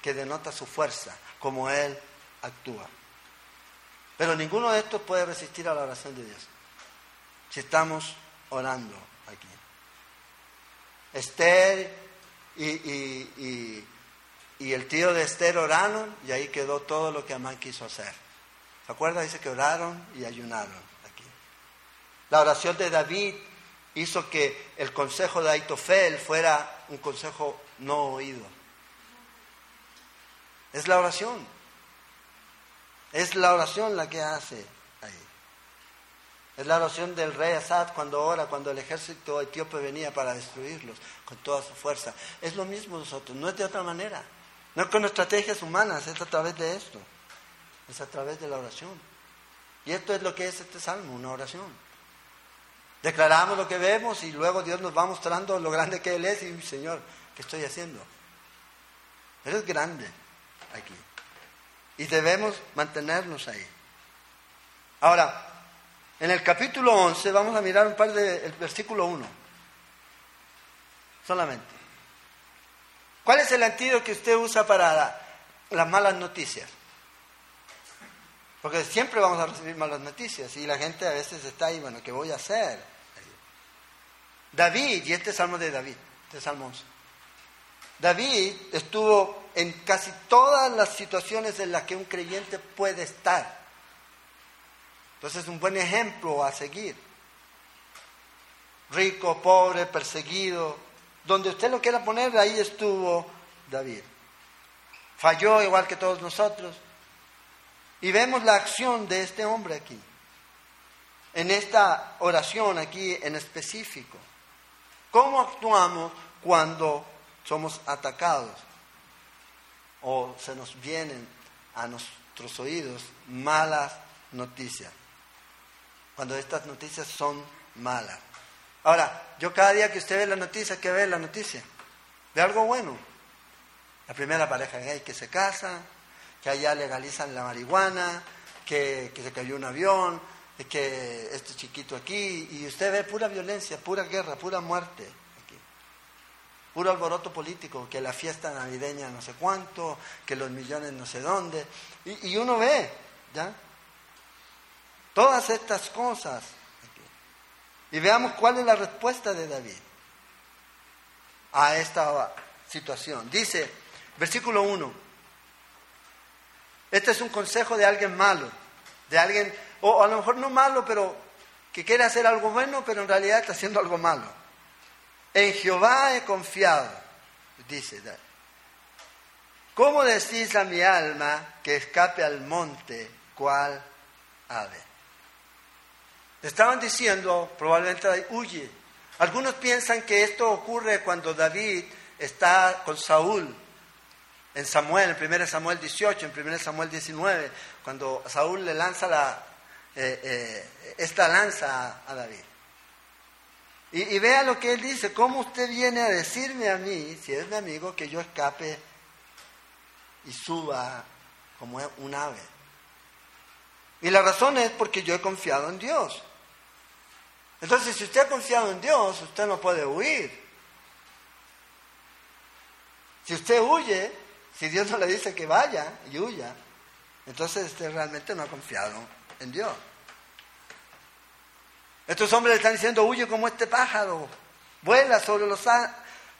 que denota su fuerza, como él actúa. Pero ninguno de estos puede resistir a la oración de Dios. Si estamos orando aquí. Esther y, el tío de Esther oraron y ahí quedó todo lo que Amán quiso hacer. ¿Se acuerda? Dice que oraron y ayunaron. La oración de David hizo que el consejo de Aitofel fuera un consejo no oído. Es la oración. Es la oración la que hace ahí. Es la oración del rey Assad cuando ora, cuando el ejército etíope venía para destruirlos con toda su fuerza. Es lo mismo nosotros, no es de otra manera. No es con estrategias humanas, es a través de esto. Es a través de la oración. Y esto es lo que es este salmo, una oración. Declaramos lo que vemos y luego Dios nos va mostrando lo grande que Él es y, Señor, ¿qué estoy haciendo? Él es grande aquí. Y debemos mantenernos ahí. Ahora, en el capítulo 11 vamos a mirar un par de, el versículo 1. Solamente. ¿Cuál es el antídoto que usted usa para las malas noticias. Porque siempre vamos a recibir malas noticias y la gente a veces está ahí, bueno, ¿qué voy a hacer? David, y este es salmo de David, este salmo 11. David estuvo en casi todas las situaciones en las que un creyente puede estar. Entonces es un buen ejemplo a seguir. Rico, pobre, perseguido. Donde usted lo quiera poner, ahí estuvo David. Falló igual que todos nosotros. Y vemos la acción de este hombre aquí. En esta oración aquí en específico. ¿Cómo actuamos cuando somos atacados o se nos vienen a nuestros oídos malas noticias? Cuando estas noticias son malas. Ahora, yo cada día que usted ve la noticia, ¿qué ve la noticia? De algo bueno. La primera pareja gay que se casa, que allá legalizan la marihuana, que, que se cayó un avión, que este chiquito aquí, y usted ve pura violencia, pura guerra, pura muerte aquí. Puro alboroto político, que la fiesta navideña no sé cuánto, que los millones no sé dónde, y, uno ve, ¿ya? Todas estas cosas. Aquí. Y veamos cuál es la respuesta de David a esta situación. Dice, versículo 1, este es un consejo de alguien malo, de alguien, o a lo mejor no malo, pero que quiere hacer algo bueno, pero en realidad está haciendo algo malo. En Jehová he confiado, dice. ¿Cómo decís a mi alma que escape al monte cual ave? estaban diciendo, probablemente huye. Algunos piensan que esto ocurre cuando David está con Saúl en Samuel, en 1 Samuel 18, en 1 Samuel 19, cuando Saúl le lanza la, eh, eh, esta lanza a, David. Y, y, vea lo que él dice, ¿cómo usted viene a decirme a mí, si es mi amigo, que yo escape y suba como un ave? Y la razón es porque yo he confiado en Dios. Entonces, si usted ha confiado en Dios, usted no puede huir. Si usted huye, si Dios no le dice que vaya y huya, entonces usted realmente no ha confiado en Dios. Estos hombres le están diciendo, huye como este pájaro, vuela sobre, los,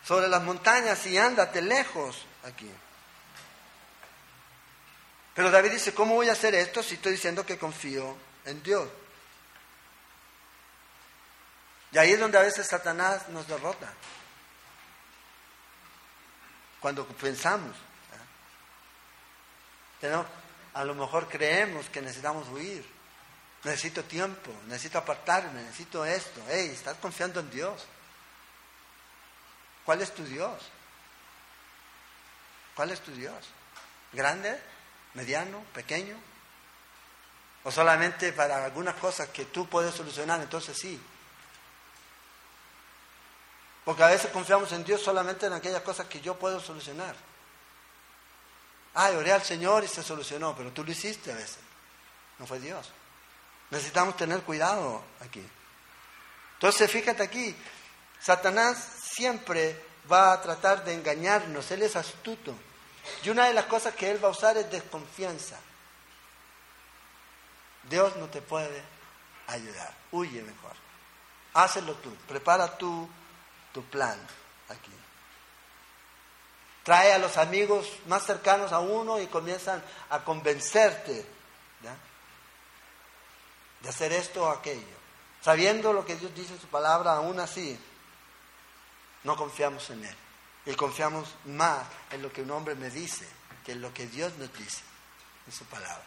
sobre las montañas y ándate lejos aquí. Pero David dice, ¿cómo voy a hacer esto si estoy diciendo que confío en Dios? Y ahí es donde a veces Satanás nos derrota. Cuando pensamos a lo mejor creemos que necesitamos huir. Necesito tiempo, necesito apartarme, necesito esto. Hey, estás confiando en Dios. ¿Cuál es tu Dios? ¿Cuál es tu Dios? ¿Grande? ¿Mediano? ¿Pequeño? ¿O solamente para algunas cosas que tú puedes solucionar? Entonces sí. Porque a veces confiamos en Dios solamente en aquellas cosas que yo puedo solucionar. Ay, oré al Señor y se solucionó, pero tú lo hiciste a veces. No fue Dios. Necesitamos tener cuidado aquí. Entonces, fíjate aquí, Satanás siempre va a tratar de engañarnos, él es astuto. Y una de las cosas que él va a usar es desconfianza. Dios no te puede ayudar, huye mejor. Hácelo tú, prepara tú tu plan aquí. Trae a los amigos más cercanos a uno y comienzan a convencerte de hacer esto o aquello. Sabiendo lo que Dios dice en su palabra, aún así, no confiamos en Él. Y confiamos más en lo que un hombre me dice que en lo que Dios nos dice en su palabra.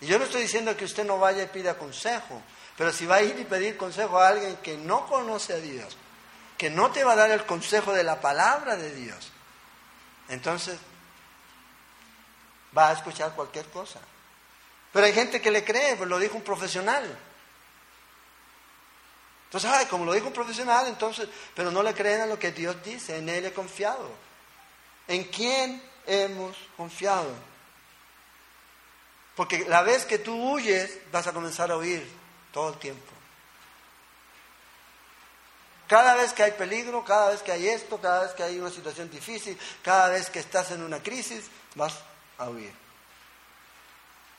Y yo no estoy diciendo que usted no vaya y pida consejo, pero si va a ir y pedir consejo a alguien que no conoce a Dios, no te va a dar el consejo de la palabra de Dios, entonces va a escuchar cualquier cosa. Pero hay gente que le cree, pues lo dijo un profesional. Entonces, ay, como lo dijo un profesional, entonces, pero no le creen a lo que Dios dice, en Él he confiado. ¿En quién hemos confiado? Porque la vez que tú huyes, vas a comenzar a oír todo el tiempo. Cada vez que hay peligro, cada vez que hay esto, cada vez que hay una situación difícil, cada vez que estás en una crisis, vas a huir.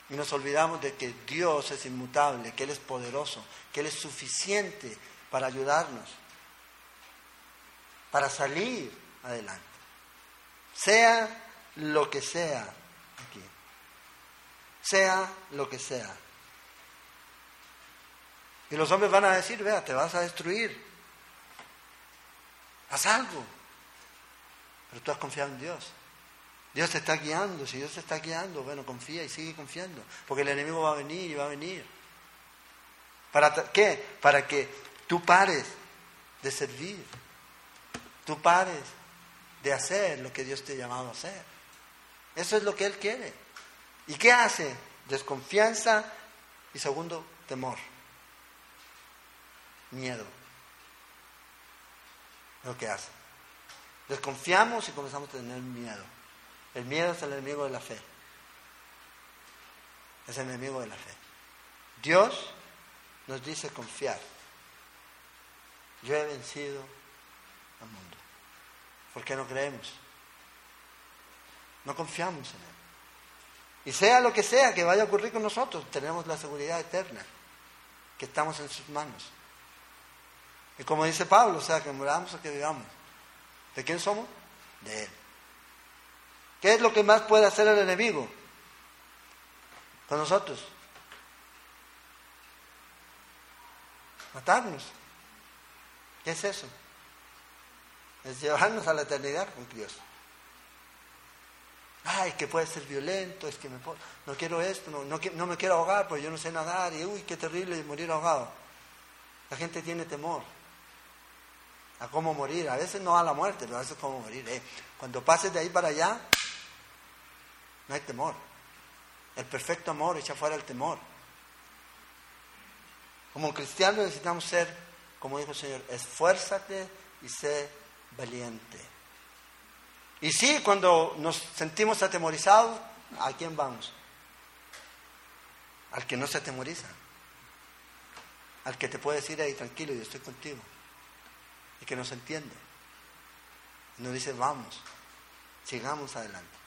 Y nos olvidamos de que Dios es inmutable, que Él es poderoso, que Él es suficiente para ayudarnos, para salir adelante. Sea lo que sea aquí. Sea lo que sea. Y los hombres van a decir, vea, te vas a destruir. Haz algo. Pero tú has confiado en Dios. Dios te está guiando. Si Dios te está guiando, bueno, confía y sigue confiando. Porque el enemigo va a venir y va a venir. ¿Para qué? Para que tú pares de servir. Tú pares de hacer lo que Dios te ha llamado a hacer. Eso es lo que Él quiere. ¿Y qué hace? Desconfianza y segundo, temor miedo. Lo que hace. Desconfiamos y comenzamos a tener miedo. El miedo es el enemigo de la fe. Es el enemigo de la fe. Dios nos dice confiar. Yo he vencido al mundo. ¿Por qué no creemos? No confiamos en Él. Y sea lo que sea que vaya a ocurrir con nosotros, tenemos la seguridad eterna, que estamos en sus manos. Y como dice Pablo, o sea, que moramos o que vivamos. ¿De quién somos? De Él. ¿Qué es lo que más puede hacer el enemigo con nosotros? Matarnos. ¿Qué es eso? Es llevarnos a la eternidad con Dios. Ay, que puede ser violento, es que me no quiero esto, no, no me quiero ahogar porque yo no sé nadar y uy, qué terrible morir ahogado. La gente tiene temor a cómo morir. A veces no a la muerte, pero a veces cómo morir. Eh. Cuando pases de ahí para allá, no hay temor. El perfecto amor echa fuera el temor. Como cristianos necesitamos ser, como dijo el Señor, esfuérzate y sé valiente. Y sí, cuando nos sentimos atemorizados, ¿a quién vamos? Al que no se atemoriza. Al que te puede decir ahí, tranquilo, yo estoy contigo y que nos entiende. Nos dice, vamos, sigamos adelante.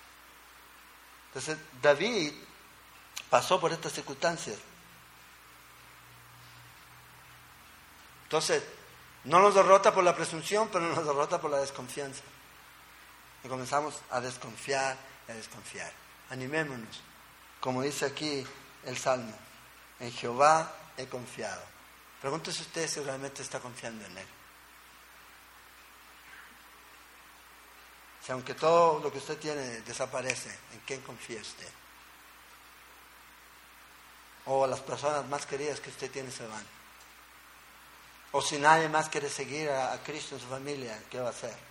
Entonces, David pasó por estas circunstancias. Entonces, no nos derrota por la presunción, pero nos derrota por la desconfianza. Y comenzamos a desconfiar y a desconfiar. Animémonos, como dice aquí el Salmo, en Jehová he confiado. Pregúntese usted si realmente está confiando en Él. Aunque todo lo que usted tiene desaparece, ¿en quién confía usted? O las personas más queridas que usted tiene se van. O si nadie más quiere seguir a, Cristo en su familia, ¿qué va a hacer?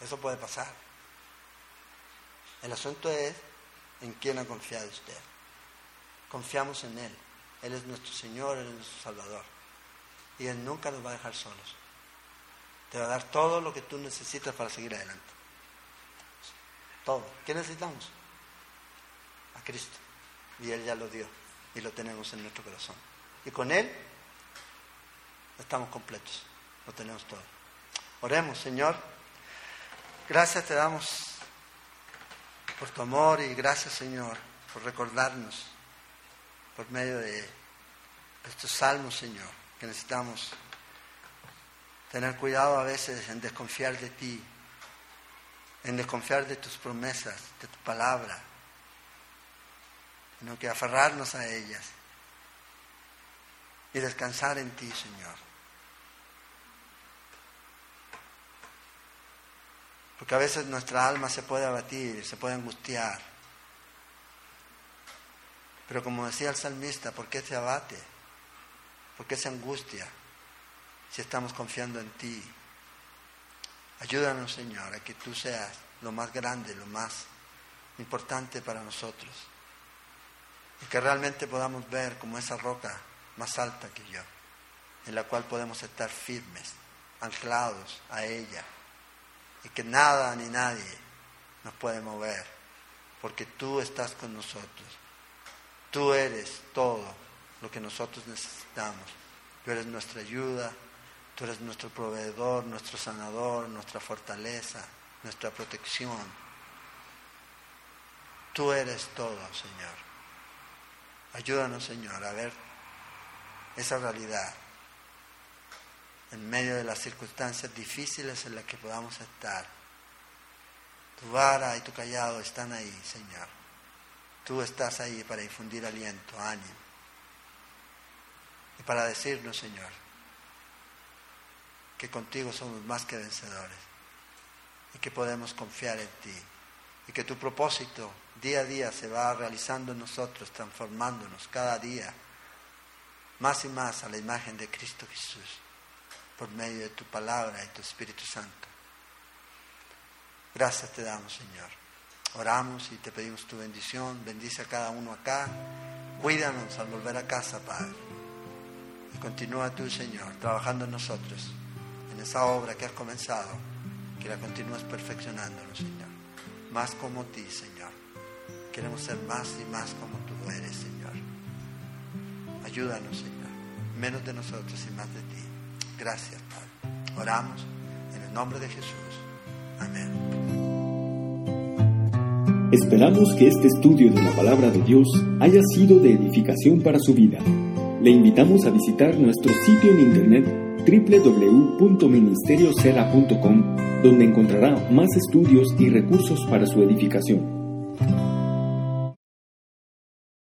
eso puede pasar. El asunto es en quién ha confiado usted. Confiamos en Él. Él es nuestro Señor, Él es nuestro Salvador. Y Él nunca nos va a dejar solos. Te va a dar todo lo que tú necesitas para seguir adelante. Todo. ¿Qué necesitamos? A Cristo. Y Él ya lo dio. Y lo tenemos en nuestro corazón. Y con Él estamos completos. Lo tenemos todo. Oremos, Señor. Gracias te damos por tu amor y gracias, Señor, por recordarnos por medio de estos salmos, Señor, que necesitamos Tener cuidado a veces en desconfiar de ti, en desconfiar de tus promesas, de tu palabra, sino que aferrarnos a ellas y descansar en ti, Señor. Porque a veces nuestra alma se puede abatir, se puede angustiar. Pero como decía el salmista, ¿por qué se abate? ¿Por qué se angustia? Si estamos confiando en ti. Ayúdanos, Señor, a que tú seas lo más grande, lo más importante para nosotros. Y que realmente podamos ver como esa roca más alta que yo, en la cual podemos estar firmes, anclados a ella. Y que nada ni nadie nos puede mover, porque tú estás con nosotros. Tú eres todo lo que nosotros necesitamos Tú eres nuestra ayuda, tú eres nuestro proveedor, nuestro sanador, nuestra fortaleza, nuestra protección. Tú eres todo, Señor. Ayúdanos, Señor, a ver esa realidad en medio de las circunstancias difíciles en las que podamos estar. Tu vara y tu callado están ahí, Señor. Tú estás ahí para infundir aliento, ánimo. Y para decirnos, Señor, que contigo somos más que vencedores y que podemos confiar en ti y que tu propósito día a día se va realizando en nosotros, transformándonos cada día más y más a la imagen de Cristo Jesús por medio de tu palabra y tu Espíritu Santo. Gracias te damos, Señor. Oramos y te pedimos tu bendición. Bendice a cada uno acá. Cuídanos al volver a casa, Padre. Y continúa tú, Señor, trabajando en nosotros, en esa obra que has comenzado, que la continúas perfeccionándonos, Señor. Más como ti, Señor. Queremos ser más y más como tú eres, Señor. Ayúdanos, Señor. Menos de nosotros y más de ti. Gracias, Padre. Oramos en el nombre de Jesús. Amén. Esperamos que este estudio de la palabra de Dios haya sido de edificación para su vida. Le invitamos a visitar nuestro sitio en internet www.ministeriosela.com, donde encontrará más estudios y recursos para su edificación.